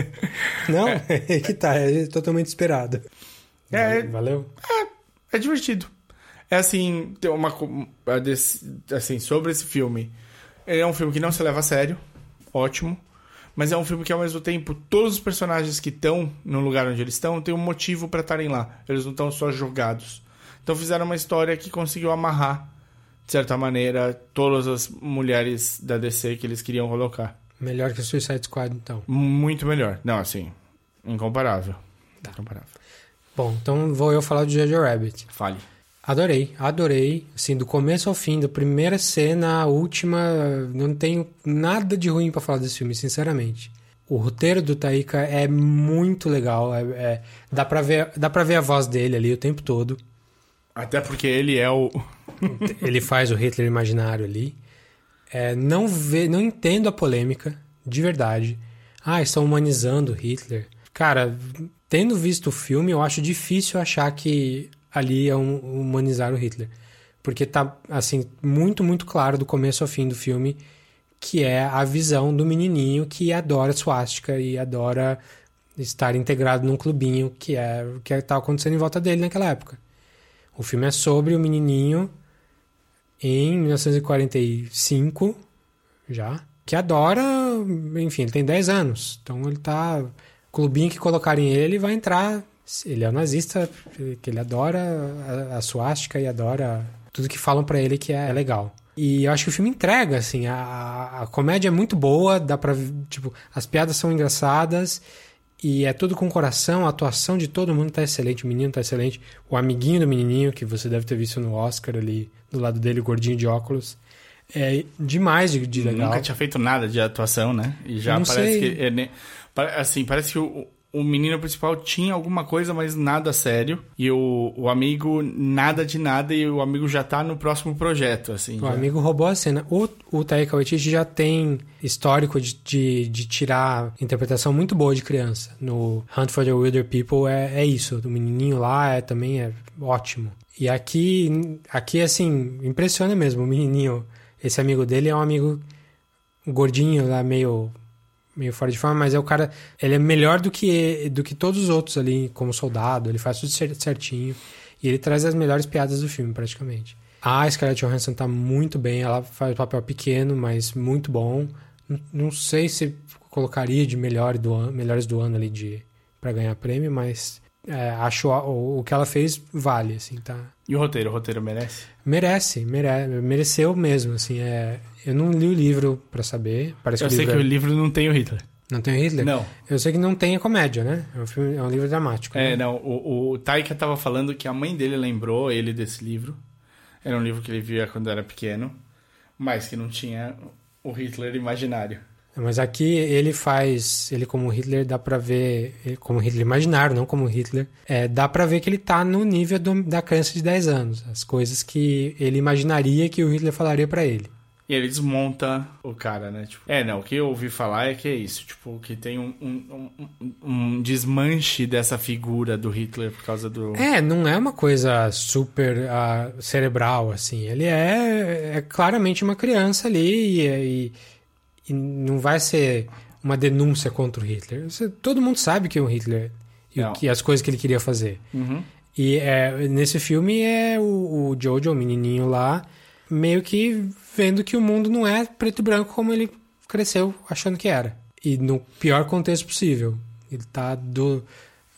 Não, é que tá, é totalmente esperado. É. Valeu? É divertido. É assim, tem uma assim, sobre esse filme. Ele é um filme que não se leva a sério, ótimo. Mas é um filme que ao mesmo tempo todos os personagens que estão no lugar onde eles estão têm um motivo pra estarem lá. Eles não estão só jogados. Então fizeram uma história que conseguiu amarrar de certa maneira todas as mulheres da DC que eles queriam colocar. Melhor que o Suicide Squad, então. Muito melhor. Não, assim, incomparável. Incomparável. Bom, então vou eu falar do Jojo Rabbit. Fale. Adorei, adorei. Assim, do começo ao fim, da primeira cena à última, não tenho nada de ruim pra falar desse filme, sinceramente. O roteiro do Taika é muito legal. É, é- dá, pra ver, dá pra ver a voz dele ali o tempo todo. Até porque ele é o. Ele faz o Hitler imaginário ali. É, não, vê, não entendo a polêmica, de verdade. Ah, estão humanizando Hitler. Cara, tendo visto o filme, eu acho difícil achar que ali é um, humanizar o Hitler. Porque tá, assim, muito, muito claro do começo ao fim do filme que é a visão do menininho que adora swastika e adora estar integrado num clubinho que é o que estava acontecendo em volta dele naquela época. O filme é sobre o menininho em 1945, já, que adora, enfim, ele tem 10 anos. Então ele tá. Clubinho que colocarem ele vai entrar. Ele é um nazista, que ele adora a, a suástica e adora tudo que falam pra ele que é legal. E eu acho que o filme entrega, assim, a, a comédia é muito boa, dá pra. Tipo, as piadas são engraçadas. E é tudo com coração, a atuação de todo mundo tá excelente, o menino tá excelente. O amiguinho do menininho, que você deve ter visto no Oscar ali, do lado dele, o gordinho de óculos. É demais de, de legal. Nunca tinha feito nada de atuação, né? E já Não parece sei. que. é, Assim, parece que o, o menino principal tinha alguma coisa, mas nada sério. E o, o amigo, nada de nada, e o amigo já tá no próximo projeto, assim. O já. amigo roubou a cena. O, o Taika Waititi já tem histórico de, de, de tirar interpretação muito boa de criança. No Hunt for the Wilder People é, é isso. O menininho lá é, também é ótimo. E aqui, aqui, assim, impressiona mesmo. O menininho, esse amigo dele é um amigo gordinho lá, meio meio fora de forma, mas é o cara, ele é melhor do que do que todos os outros ali como soldado, ele faz tudo cer- certinho e ele traz as melhores piadas do filme praticamente. A Scarlett Johansson tá muito bem, ela faz um papel pequeno, mas muito bom. Não sei se colocaria de melhor do ano, melhores do ano ali de para ganhar prêmio, mas é, acho o, o que ela fez vale assim, tá? E o roteiro? O roteiro merece? Merece, mere, mereceu mesmo, assim, é, eu não li o livro pra saber, parece Eu que o sei livro que é- o livro não tem o Hitler. não tem o Hitler? Não. Eu sei que não tem a comédia, né? É um, filme, é um livro dramático. É, né? não. O, o Taika tava falando que a mãe dele lembrou ele desse livro. Era um livro que ele via quando era pequeno, mas que não tinha o Hitler imaginário. Mas aqui ele faz, ele como Hitler, dá pra ver, como Hitler imaginário, não como Hitler, é, dá pra ver que ele tá no nível do- da criança de 10 anos. As coisas que ele imaginaria que o Hitler falaria pra ele. E ele desmonta o cara, né? Tipo, é, não, o que eu ouvi falar é que é isso. Tipo, que tem um, um, um, um desmanche dessa figura do Hitler por causa do. É, não é uma coisa super ah, cerebral, assim. Ele é, é claramente uma criança ali e, e- e não vai ser uma denúncia contra o Hitler. Você- todo mundo sabe que é o Hitler e o que, as coisas que ele queria fazer. Uhum. E é, nesse filme é o, o Jojo, o menininho lá, meio que vendo que o mundo não é preto e branco como ele cresceu achando que era. E no pior contexto possível. Ele tá do,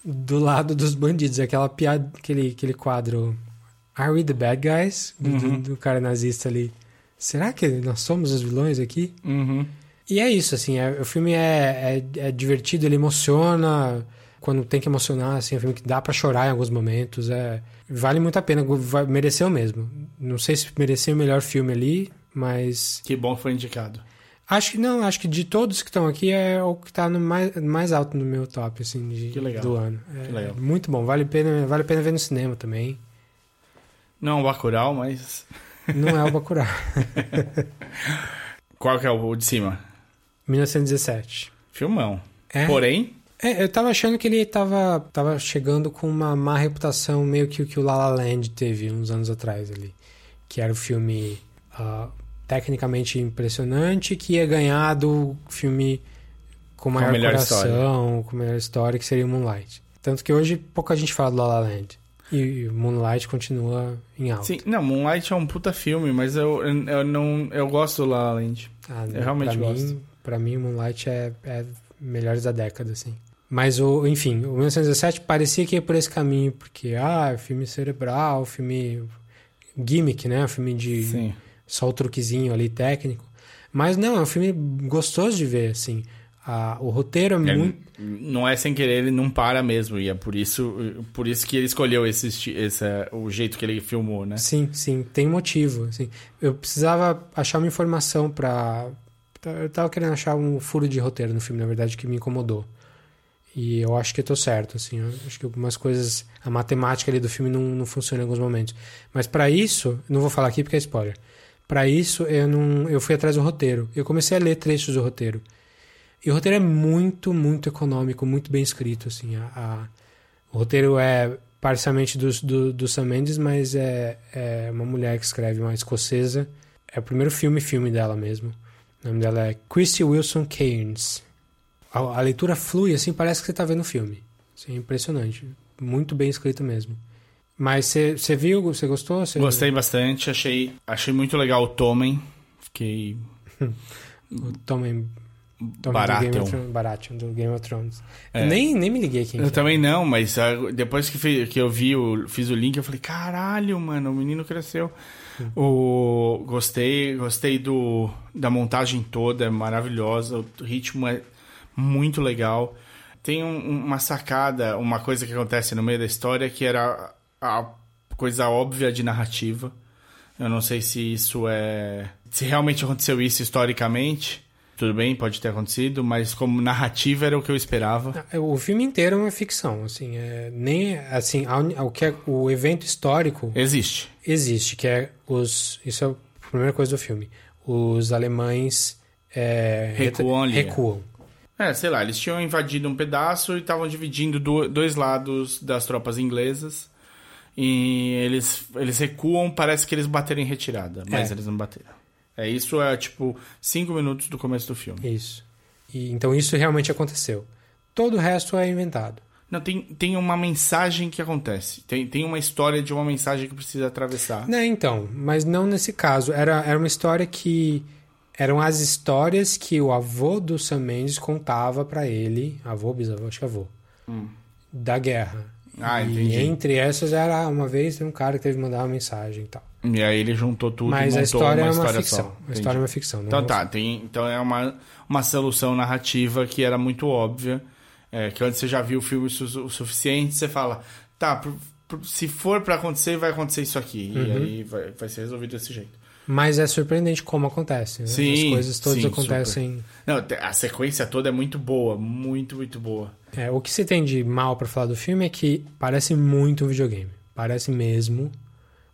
do lado dos bandidos. Aquela piada, aquele, aquele quadro Are we the bad guys? Do, do- do cara nazista ali. Será que nós somos os vilões aqui? Uhum. E é isso, assim, é- o filme é, é, é divertido, ele emociona quando tem que emocionar, assim, é um filme que dá pra chorar em alguns momentos, é, vale muito a pena, mereceu mesmo. Não sei se mereceu o melhor filme ali, mas Que bom que foi indicado. acho que não, acho que de todos que estão aqui é o que tá no mais, mais alto no meu top, assim, de- Que legal. do ano. É, Que legal. Muito bom, vale a pena, vale a pena ver no cinema também. Não é um Bacurau, mas. Não é o Bacurau. Qual que é o de cima? 1917. Filmão. É. Porém, É, eu tava achando que ele tava, tava chegando com uma má reputação, meio que o que o La La Land teve uns anos atrás ali. Que era o filme ah, tecnicamente impressionante, que ia ganhar do filme com maior melhor coração, com melhor história, que seria o Moonlight. Tanto que hoje pouca gente fala do La La Land. E Moonlight continua em alta. sim, não, Moonlight é um puta filme, mas eu, eu, eu não. Eu gosto do La La Land. Ah, Eu realmente pra gosto. Mim, pra mim, Moonlight é, é melhores da década, assim. Mas, o, enfim, o 1917 parecia que ia por esse caminho, porque, ah, filme cerebral, filme gimmick, né? Filme de Sim. só o truquezinho ali técnico. Mas não, é um filme gostoso de ver, assim. A- o roteiro é É, muito. Não é sem querer, ele não para mesmo. E é por isso, por isso que ele escolheu esse, esse, o jeito que ele filmou, né? Sim, sim, tem motivo. Assim. Eu precisava achar uma informação pra. Eu tava querendo achar um furo de roteiro no filme, na verdade, que me incomodou. E eu acho que eu tô certo, assim. Acho que algumas coisas. A matemática ali do filme não, não funciona em alguns momentos. Mas pra isso, não vou falar aqui porque é spoiler. Pra isso, eu não. Eu fui atrás do roteiro. Eu comecei a ler trechos do roteiro. E o roteiro é muito, muito econômico, muito bem escrito, assim. A, a- o roteiro é parcialmente do, do, do Sam Mendes, mas é, é uma mulher que escreve, uma escocesa. É o primeiro filme, filme dela mesmo. O nome dela é Christy Wilson Cairns. A, a leitura flui, assim, parece que você tá vendo o filme. Assim, é impressionante. Muito bem escrito mesmo. Mas você viu? Você gostou? Você- Gostei bastante, achei, achei muito legal o Tommen. Fiquei O Tommen... Baratheon. Baratheon, do Game of Thrones. É. Nem, nem me liguei aqui. Eu também não, mas ah, depois que, que eu vi, o, fiz o link, eu falei, caralho, mano, o menino cresceu. O, gostei, gostei do, da montagem toda, é maravilhosa, o ritmo é muito legal. Tem um- uma sacada, uma coisa que acontece no meio da história que era a coisa óbvia de narrativa. Eu não sei se isso é. Se realmente aconteceu isso historicamente. Tudo bem, pode ter acontecido, mas como narrativa era o que eu esperava. O filme inteiro é uma ficção, assim, é, nem assim, o que é, o evento histórico Existe. existe, que é os, isso é a primeira coisa do filme. Os alemães é, Recuam ali. recuam. É, sei lá, eles tinham invadido um pedaço e estavam dividindo do- dois lados das tropas inglesas. E eles, eles recuam, parece que eles bateram em retirada, mas É. eles não bateram. É isso, é tipo cinco minutos do começo do filme. Isso. E, então isso realmente aconteceu. Todo o resto é inventado. Não, tem, tem uma mensagem que acontece. Tem, tem uma história de uma mensagem que precisa atravessar. Não, então, mas não nesse caso. Era, era uma história que eram as histórias que o avô do Sam Mendes contava pra ele, avô, bisavô, acho que avô, da guerra. Hum. Ah, e entendi. entre essas era uma vez tem um cara que teve que mandar uma mensagem e tal. E aí ele juntou tudo e Mas montou a história uma é uma história ficção. só. A Entendi. história é uma ficção. Então é- tá, tem, então é uma, uma solução narrativa que era muito óbvia, é, que antes você já viu o filme su- o suficiente, você fala, tá, se for pra acontecer, vai acontecer isso aqui. Uhum. E aí vai, vai ser resolvido desse jeito. Mas é surpreendente como acontece. Né? Sim, As coisas todas sim, acontecem. Não, a sequência toda é muito boa, muito, muito boa. É, o que se tem de mal pra falar do filme é que parece muito um videogame. Parece mesmo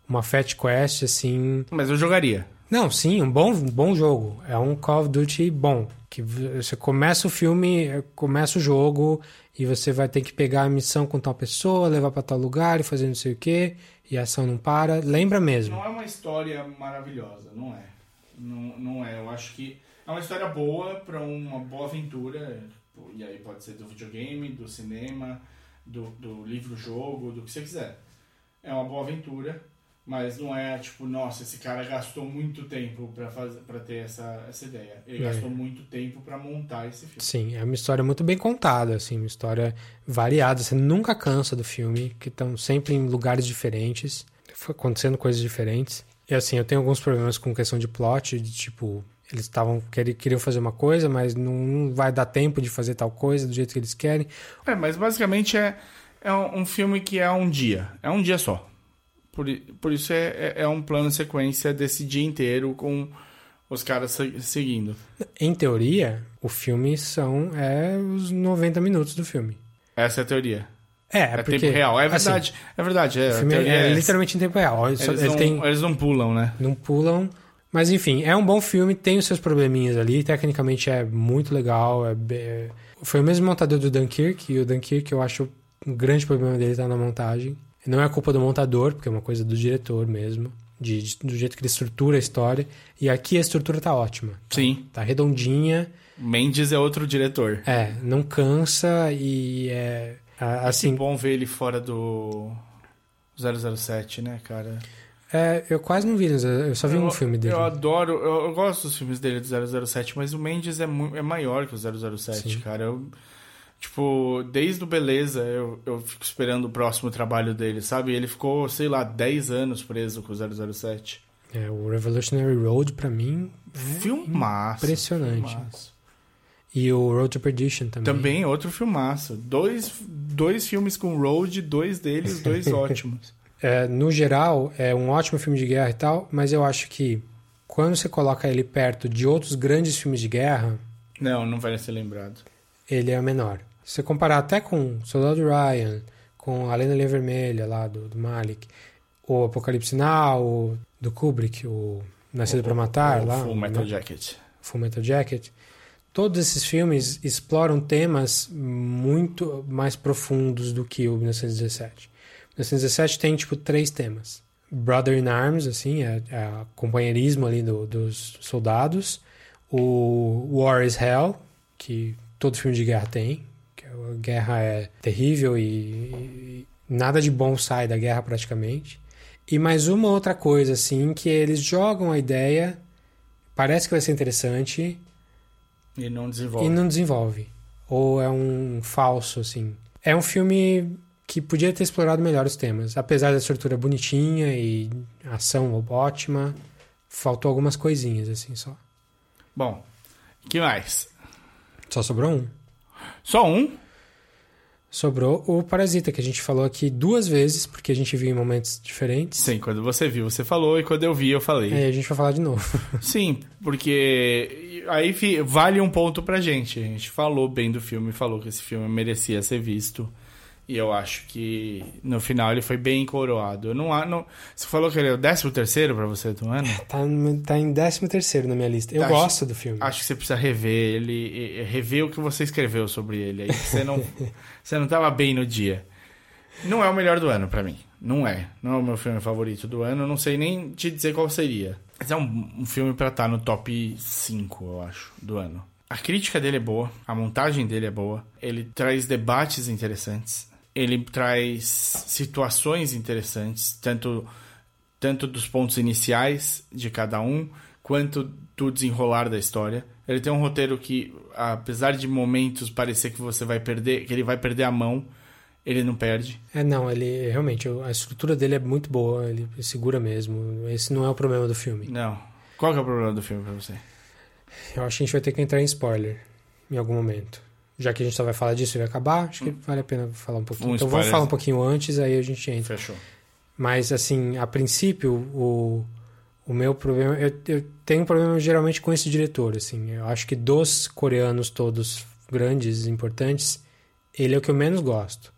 uma Fat Quest, assim. Mas eu jogaria. Não, sim, um bom, um bom jogo. É um Call of Duty bom. Que você começa o filme, eh, começa o jogo e você vai ter que pegar a missão com tal pessoa, levar pra tal lugar e fazer não sei o que e a ação não para. Lembra mesmo. Não é uma história maravilhosa, não é. Não, não é. Eu acho que é uma história boa pra uma boa aventura. E aí pode ser do videogame, do cinema, do, do livro-jogo, do que você quiser. É uma boa aventura, mas não é tipo, nossa, esse cara gastou muito tempo pra, fazer, pra ter essa, essa ideia. Ele É. gastou muito tempo pra montar esse filme. Sim, é uma história muito bem contada, assim, uma história variada. Você nunca cansa do filme, que estão sempre em lugares diferentes, acontecendo coisas diferentes. E assim, eu tenho alguns problemas com questão de plot, de tipo, eles estavam queri- queriam fazer uma coisa, mas não, não vai dar tempo de fazer tal coisa do jeito que eles querem. É, mas basicamente é, é um filme que é um dia. É um dia só. Por, por isso é, é, é um plano sequência desse dia inteiro com os caras se- seguindo. Em teoria, o filme são é os 90 minutos do filme. Essa é a teoria. É, É, porque tempo real. É assim, verdade. é verdade. É, o filme é, é literalmente em tempo real. Eles, Eles, não, têm- eles não pulam, né? não pulam. Mas enfim, é um bom filme, tem os seus probleminhas ali, tecnicamente é muito legal. É é- Foi o mesmo montador do Dunkirk, e o Dunkirk eu acho um grande problema dele tá na montagem. Não é culpa do montador, porque é uma coisa do diretor mesmo, de, de- do jeito que ele estrutura a história. E aqui a estrutura tá ótima. Tá, Sim. Tá redondinha, Mendes é outro diretor. é, não cansa e é. Assim, Assim, bom ver ele fora do 007, né, cara? é, eu quase não vi, eu só vi um eu, filme dele. Eu adoro, eu, eu gosto dos filmes dele do 007, mas o Mendes é, é maior que o 007, Sim. cara. Eu, tipo, desde o Beleza, eu, eu fico esperando o próximo trabalho dele, sabe? Ele ficou, sei lá, 10 anos preso com o 007. É, o Revolutionary Road, pra mim, Filmaço. impressionante. filmaço. E o Road to Perdition também. Também outro filmaço. Dois, dois filmes com Road, dois deles, dois ótimos. É, no geral, é um ótimo filme de guerra e tal, mas eu acho que quando você coloca ele perto de outros grandes filmes de guerra, Não, não vai ser lembrado. ele é menor. Se você comparar até com Soldado Ryan, com A Lenda Linha Vermelha lá do, do Malik, o Apocalipse Now, do Kubrick, o Nascido para Matar O lá, Full Metal né? Jacket. Full Metal Jacket. Todos esses filmes exploram temas muito mais profundos do que o 1917. O 1917 tem, tipo, três temas. Brother in Arms, assim, é, é o companheirismo ali do- dos soldados. O War is Hell, que todo filme de guerra tem. A guerra é terrível e, e nada de bom sai da guerra praticamente. E mais uma outra coisa, assim, que eles jogam a ideia, parece que vai ser interessante, E não desenvolve. e não desenvolve. Ou é um falso, assim. É um filme que podia ter explorado melhor os temas. Apesar da estrutura bonitinha e ação ótima, faltou algumas coisinhas, assim, só. Bom, que mais? Só sobrou um. Só um? Sobrou o Parasita, que a gente falou aqui duas vezes, porque a gente viu em momentos diferentes. Sim, quando você viu, você falou, e quando eu vi, eu falei. Aí a gente vai falar de novo. Sim, porque aí vale um ponto pra gente. A gente falou bem do filme, falou que esse filme merecia ser visto. E eu acho que no final ele foi bem coroado. Eu não, a- não Você falou que ele é o 13 terceiro pra você do ano? Tá, no- tá em 13 terceiro na minha lista. Eu Acho- gosto do filme. Acho que você precisa rever ele, rever o que você escreveu sobre ele. Aí você não, você não tava bem no dia. Não é o melhor do ano pra mim. Não é. Não é o meu filme favorito do ano. Eu não sei nem te dizer qual seria. Mas é um, um filme pra estar no top 5, eu acho, do ano. A crítica dele é boa, a montagem dele é boa. Ele traz debates interessantes. Ele traz situações interessantes, tanto tanto dos pontos iniciais de cada um, quanto do desenrolar da história. Ele tem um roteiro que, apesar de momentos parecer que você vai perder, que ele vai perder a mão, ele não perde. É, não, ele realmente, a estrutura dele é muito boa, ele segura mesmo. Esse não é o problema do filme. Não. Qual é o problema do filme pra você? Eu acho que a gente vai ter que entrar em spoiler em algum momento. Já que a gente só vai falar disso e vai acabar, acho que vale a pena falar um pouquinho. Um então vamos falar um pouquinho antes, aí a gente entra. Fechou. Mas, assim, a princípio, o, o meu problema. Eu, eu tenho um problema geralmente com esse diretor, assim. Eu acho que dos coreanos todos grandes, importantes, ele é o que eu menos gosto.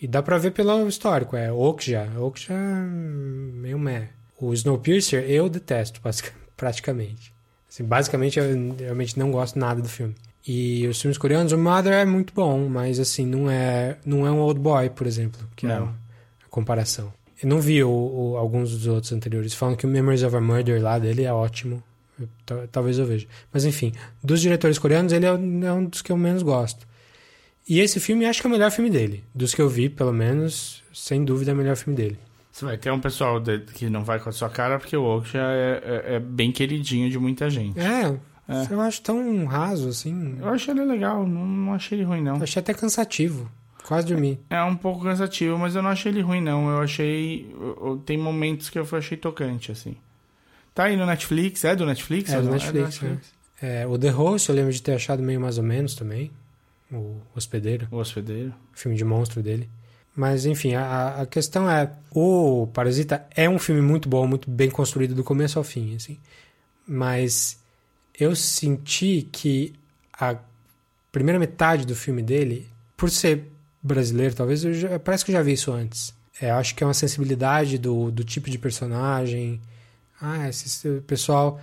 E dá pra ver pelo histórico, é Okja. Okja, hum, meio meh. O Snowpiercer eu detesto, praticamente. Assim, basicamente, eu realmente não gosto nada do filme. E os filmes coreanos, o Mother é muito bom, mas assim, não é, não é um Old Boy, por exemplo, que é Não. a comparação. Eu não vi o, o- alguns dos outros anteriores. Falam que o Memories of a Murder lá dele é ótimo. Eu- tal- talvez eu veja. Mas enfim, dos diretores coreanos, ele é, um- é um dos que eu menos gosto. E esse filme acho que é o melhor filme dele. Dos que eu vi, pelo menos, sem dúvida é o melhor filme dele. Você vai ter um pessoal de- que não vai com a sua cara, porque o Oak já é, é- é bem queridinho de muita gente. É, É. eu acho tão raso assim. Eu achei ele legal, não, não achei ele ruim, não. Eu achei até cansativo. Quase dormi. É um pouco cansativo, mas eu não achei ele ruim, não. Eu achei. eu- tem momentos que eu achei tocante, assim. Tá aí no Netflix? É do Netflix? É do não? Netflix, É, o The Host eu lembro de ter achado meio mais ou menos também. O Hospedeiro, O Hospedeiro. filme de monstro dele. Mas enfim, a, a questão é: o Parasita é um filme muito bom, muito bem construído do começo ao fim, assim. Mas eu senti que a primeira metade do filme dele, por ser brasileiro, talvez, já- parece que eu já vi isso antes. É, acho que é uma sensibilidade do, do tipo de personagem. Ah, esse pessoal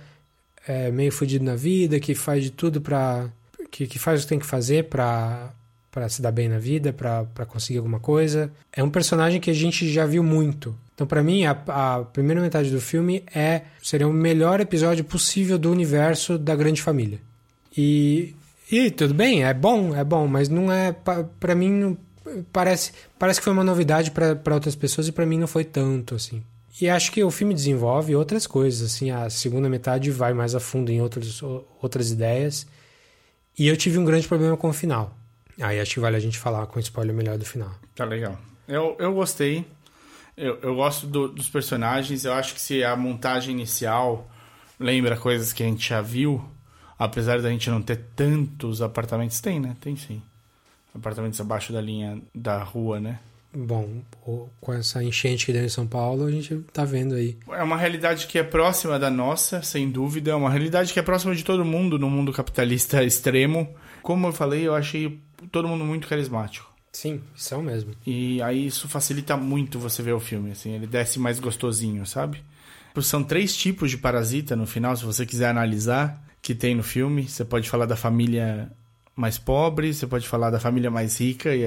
é meio fudido na vida, que faz de tudo pra. que, que faz o que tem que fazer pra, pra se dar bem na vida, pra conseguir alguma coisa. É um personagem que a gente já viu muito. Então, pra mim, a, a primeira metade do filme é seria o melhor episódio possível do universo da Grande Família. E, e tudo bem, é bom, é bom, mas não é. pa- Pra mim, não- parece, parece que foi uma novidade pra outras pessoas e pra mim não foi tanto, assim. E acho que o filme desenvolve outras coisas, assim, a segunda metade vai mais a fundo em outros, outras ideias. E eu tive um grande problema com o final. Aí acho que vale a gente falar com spoiler melhor do final. Tá legal. Eu, eu gostei. Eu, eu gosto do- dos personagens. Eu acho que se a montagem inicial lembra coisas que a gente já viu, Apesar da gente não ter tantos apartamentos, tem, né? Tem sim. Apartamentos abaixo da linha da rua, né? Bom, com essa enchente que deu em São Paulo, a gente tá vendo aí. É uma realidade que é próxima da nossa, sem dúvida. É uma realidade que é próxima de todo mundo no mundo capitalista extremo. Como eu falei, eu achei todo mundo muito carismático. Sim, são mesmo. E aí isso facilita muito você ver o filme, assim, ele desce mais gostosinho, sabe? São três tipos de parasita no final, se você quiser analisar, que tem no filme. Você pode falar da família mais pobre, você pode falar da família mais rica e,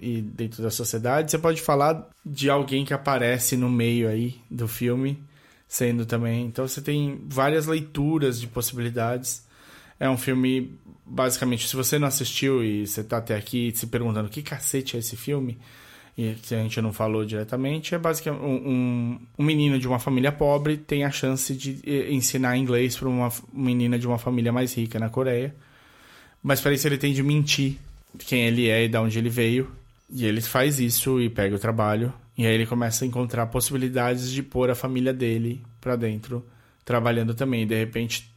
e dentro da sociedade, você pode falar de alguém que aparece no meio aí do filme, sendo também. Então você tem várias leituras de possibilidades. É um filme, basicamente, se você não assistiu e você tá até aqui se perguntando que cacete é esse filme, e que a gente não falou diretamente, é basicamente um, um, menino de uma família pobre tem a chance de eh, ensinar inglês para uma menina de uma família mais rica na Coreia. Mas para isso ele tem de mentir quem ele é e de onde ele veio. E ele faz isso e pega o trabalho. E aí ele começa a encontrar possibilidades de pôr a família dele pra dentro, trabalhando também. E de repente,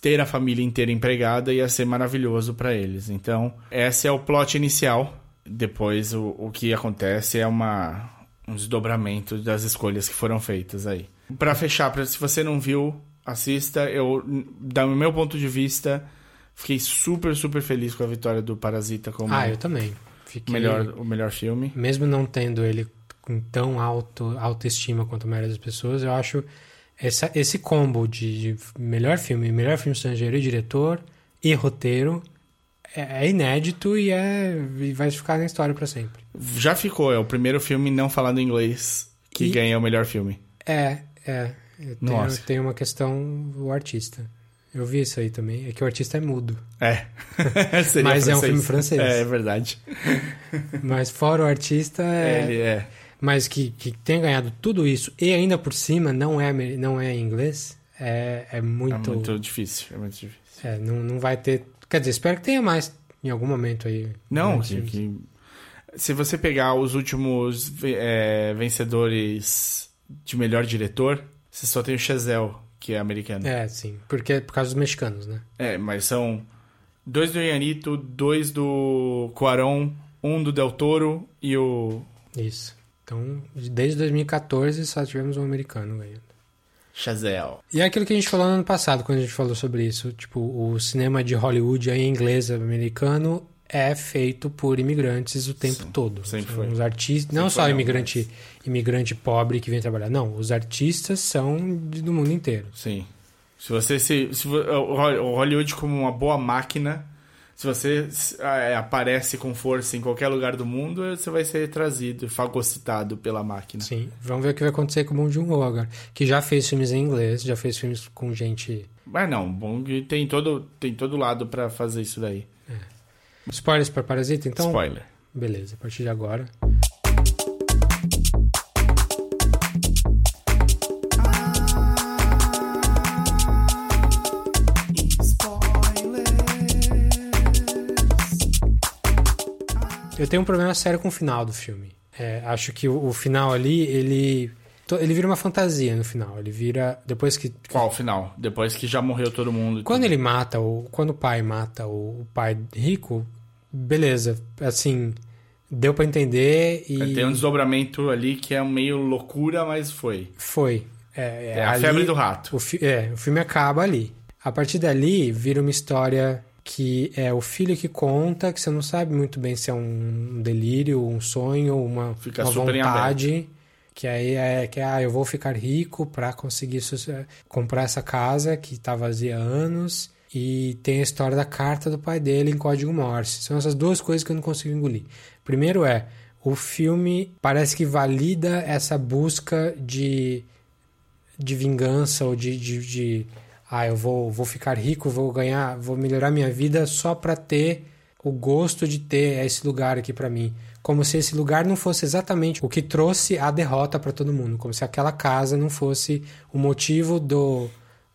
ter a família inteira empregada ia ser maravilhoso pra eles. Então, esse é o plot inicial. Depois, o, o que acontece é uma, um desdobramento das escolhas que foram feitas aí. Pra fechar, pra, se você não viu, assista. Eu, do meu ponto de vista, fiquei super, super feliz com a vitória do Parasita como Ah, eu também. Fiquei... melhor, o melhor filme. Mesmo não tendo ele com tão alto, autoestima quanto a maioria das pessoas, eu acho essa, esse combo de, de melhor filme, melhor filme estrangeiro e diretor e roteiro é, é inédito e, é, e vai ficar na história pra sempre. Já ficou, é o primeiro filme não falando inglês que E- ganha o melhor filme. É, é. Nossa. tem uma questão o artista. Eu vi isso aí também. É que o artista é mudo. É. Mas é um filme francês. É, é verdade. Mas fora o artista, é, Ele é. Mas que, que tenha ganhado tudo isso e ainda por cima não é, não é inglês, é, é É muito. muito difícil. É muito difícil. é, não, não vai ter. Quer dizer, espero que tenha mais em algum momento aí. Não, grandes que, que- se você pegar os últimos é, vencedores de melhor diretor, você só tem o Chazelle, que é americano. É, sim. Porque é por causa dos mexicanos, né? É, mas são dois do Ianito, dois do Cuarón, um do Del Toro e o Isso. Então, desde 2014 só tivemos um americano ganhando. Chazelle. E é aquilo que a gente falou no ano passado, quando a gente falou sobre isso. Tipo, o cinema de Hollywood em inglês americano é feito por imigrantes o tempo Sim, todo. sempre São foi. Os artistas, não só imigrante, imigrante pobre que vem trabalhar. Não, os artistas são do mundo inteiro. Sim. Se você se, se o Hollywood como uma boa máquina, se você é, aparece com força em qualquer lugar do mundo, você vai ser trazido, fagocitado pela máquina. Sim. Vamos ver o que vai acontecer com o Bong Joon-ho agora. Que já fez filmes em inglês, já fez filmes com gente... Mas não, que tem todo tem todo lado pra fazer isso daí. Spoilers para Parasita, então? Spoiler. Beleza, a partir de agora. Eu tenho um problema sério com o final do filme. É, acho que o, o final ali, ele. Ele vira uma fantasia no final. Ele vira. Depois que. Qual o final? Depois que já morreu todo mundo. Quando tudo. ele mata, o, quando o pai mata o, o pai rico, beleza. Assim, deu pra entender e. Tem um desdobramento ali que é meio loucura, mas foi. Foi. É, É a ali- febre do rato. O, fi- é, o filme acaba ali. A partir dali, vira uma história que é o filho que conta, que você não sabe muito bem se é um delírio, um sonho, uma, Fica uma vontade. Que aí é que ah, eu vou ficar rico pra conseguir sus- comprar essa casa que tá vazia há anos. E tem a história da carta do pai dele em código Morse. São essas duas coisas que eu não consigo engolir. Primeiro é, o filme parece que valida essa busca de de vingança ou de, de, de, ah, eu vou, vou ficar rico, vou ganhar, vou melhorar minha vida só pra ter o gosto de ter esse lugar aqui pra mim. Como se esse lugar não fosse exatamente o que trouxe a derrota pra todo mundo, como se aquela casa não fosse o motivo do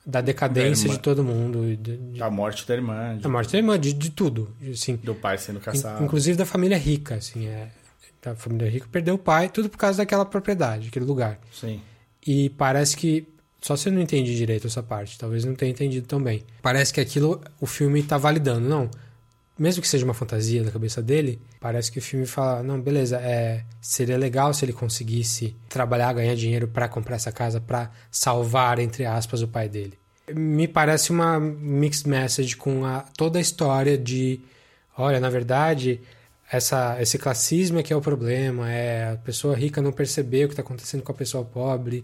da decadência irmã. de todo mundo, de, de, A morte da irmã, de- da morte da irmã, de, de tudo, assim, do pai sendo caçado. inclusive da família rica, assim, é, da família rica perdeu o pai, tudo por causa daquela propriedade, aquele lugar. Sim. E parece que Só se eu não entendi direito essa parte, talvez não tenha entendido tão bem. Parece que aquilo o filme tá validando, não. Mesmo que seja uma fantasia da cabeça dele, parece que o filme fala, não, beleza, é, seria legal se ele conseguisse trabalhar, ganhar dinheiro para comprar essa casa, para salvar entre aspas o pai dele. Me parece uma mixed message com a, toda a história de, olha, na verdade, essa, esse classismo é que é o problema, é a pessoa rica não perceber o que está acontecendo com a pessoa pobre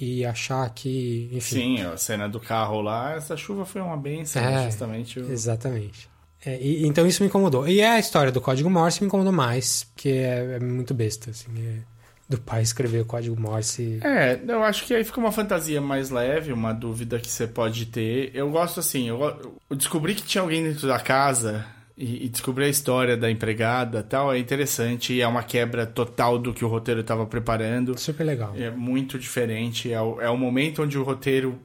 e achar que, enfim. Sim, a cena do carro lá, essa chuva foi uma benção, É, justamente. O... Exatamente. É, e- então isso me incomodou. E a história do código Morse me incomodou mais, porque é, é muito besta, assim. é- do pai escrever o código Morse. É, eu acho que aí fica uma fantasia mais leve, uma dúvida que você pode ter. Eu gosto assim, eu, eu descobri que tinha alguém dentro da casa e, e descobrir a história da empregada tal é interessante e é uma quebra total do que o roteiro estava preparando. Super legal. É muito diferente, é o, é o momento onde o roteiro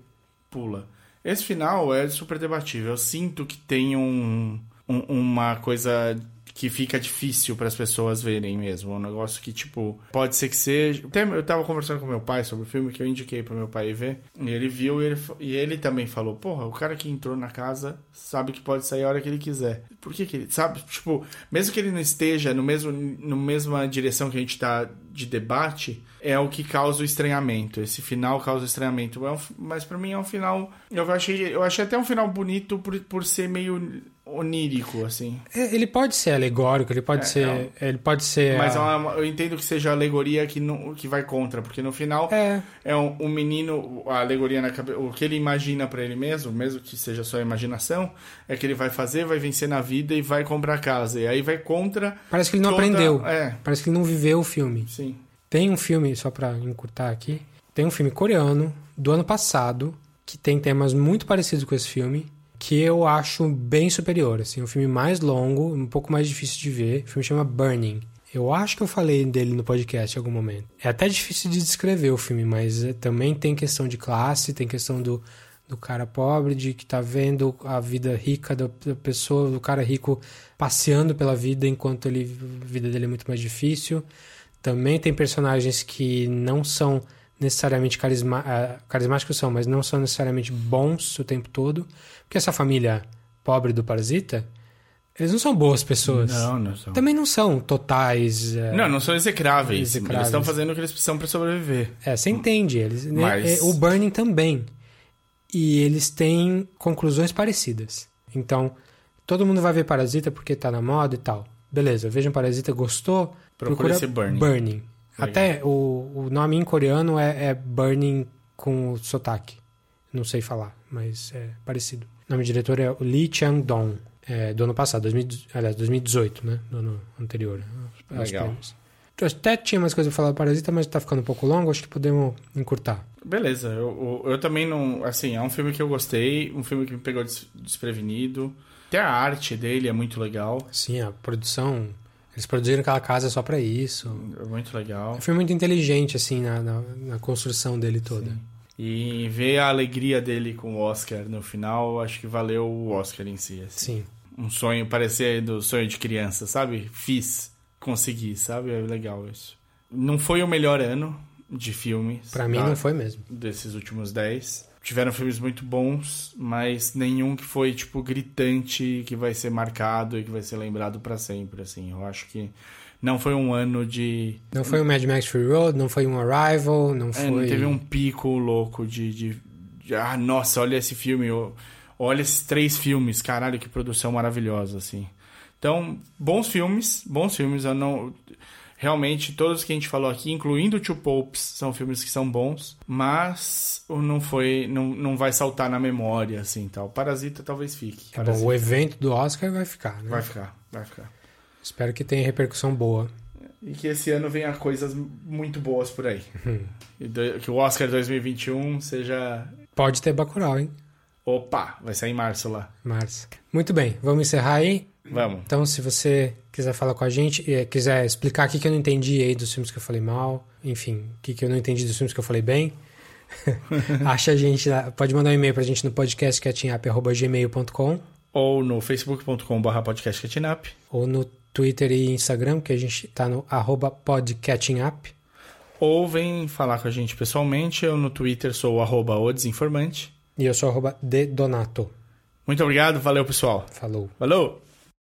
pula. Esse final é super debatível. Eu sinto que tem um, um- uma coisa que fica difícil para as pessoas verem mesmo. Um negócio que, tipo, pode ser que seja. Eu tava conversando com meu pai sobre o filme que eu indiquei pro meu pai ver. E ele viu e ele, e ele também falou: Porra, o cara que entrou na casa sabe que pode sair a hora que ele quiser. Por que, que ele. Sabe? Tipo, mesmo que ele não esteja no mesmo, no mesma direção que a gente tá de debate, é o que causa o estranhamento. Esse final causa estranhamento. É um mas pra mim é um final. Eu achei, eu achei até um final bonito por, por ser meio onírico, assim. É, Ele pode ser alegórico, ele pode É, ser. é Ele pode ser. Mas é a- uma- eu entendo que seja a alegoria que, não, que vai contra, porque no final É. é um, um menino, a alegoria na cabeça, o que ele imagina pra ele mesmo, mesmo que seja só imaginação, é que ele vai fazer, vai vencer na vida e vai comprar casa. E aí vai contra. Parece que ele não toda- aprendeu. É, Parece que ele não viveu o filme. sim. Tem um filme, só pra encurtar aqui, tem um filme coreano do ano passado que tem temas muito parecidos com esse filme, que eu acho bem superior, assim, um filme mais longo, um pouco mais difícil de ver. O filme chama Burning. Eu acho que eu falei dele no podcast em algum momento. É até difícil de descrever o filme, mas eh, também tem questão de classe, tem questão do, do cara pobre, de que tá vendo a vida rica da, pessoa, do cara rico passeando pela vida enquanto ele, a vida dele é muito mais difícil. Também tem personagens que não são necessariamente carisma, ah, carismáticos, são, mas não são necessariamente bons o tempo todo. Porque essa família pobre do Parasita, eles não são boas pessoas. Não, não são. Também não são totais. é, Não, não são execráveis. Execráveis. Eles estão fazendo o que eles precisam pra sobreviver. É, você entende eles. né? Mas- É, O Burning também. E eles têm conclusões parecidas. Então, todo mundo vai ver Parasita porque tá na moda e tal. Beleza, vejam Parasita, gostou? Procura esse Burning. Burning. Até o, o nome em coreano é, é Burning com o sotaque. Não sei falar, mas é parecido. O nome do diretor é Lee Chang-dong, é, do ano passado, 2000, aliás, 2018, né? Do ano anterior. aos Legal. Eu até tinha mais coisa pra falar do Parasita, mas tá ficando um pouco longo, acho que podemos encurtar. Beleza, eu, eu, eu também não. Assim, é um filme que eu gostei, um filme que me pegou des- desprevenido. Até a arte dele é muito legal. Sim, a produção. Eles produziram aquela casa só pra isso. É muito legal. Foi muito inteligente, assim, na, na, na construção dele toda. E ver a alegria dele com o Oscar no final, acho que valeu o Oscar em si. assim. Sim. Um sonho, parecer do sonho de criança, sabe? Fiz, consegui, sabe? É legal isso. Não foi o melhor ano de filmes. Pra mim tá? não foi mesmo. Desses últimos 10. Tiveram filmes muito bons, mas nenhum que foi, tipo, gritante, que vai ser marcado e que vai ser lembrado pra sempre, assim. Eu acho que não foi um ano de... Não foi um Mad Max Fury Road, não foi um Arrival, não É, foi. não teve um pico louco de, de, de, Ah, nossa, olha esse filme. Olha esses três filmes. Caralho, que produção maravilhosa, assim. Então, bons filmes. Bons filmes. Eu não... Realmente, todos que a gente falou aqui, incluindo o Two Popes, são filmes que são bons. Mas não foi... Não, não vai saltar na memória, assim, tal. Parasita talvez fique. Tá bom, o evento do Oscar vai ficar, né? Vai ficar, vai ficar. Espero que tenha repercussão boa. E que esse ano venha coisas muito boas por aí. Que o Oscar 2021 seja Pode ter Bacurau, hein? Opa, vai sair em março lá. Março. Muito bem, vamos encerrar aí. Vamos. Então, se você quiser falar com a gente, eh, quiser explicar o que, que eu não entendi aí dos filmes que eu falei mal, enfim, o que, que eu não entendi dos filmes que eu falei bem, acha a gente pode mandar um e-mail pra gente no podcastcatchingup.gmail.com Ou no facebook.com.br podcastcatchingup. ou no Twitter e Instagram, que a gente tá no arroba podcatchingup. ou vem falar com a gente pessoalmente. Eu no Twitter sou o arroba o desinformante. E eu sou arroba de Donato. Muito obrigado, valeu pessoal. Falou. Falou!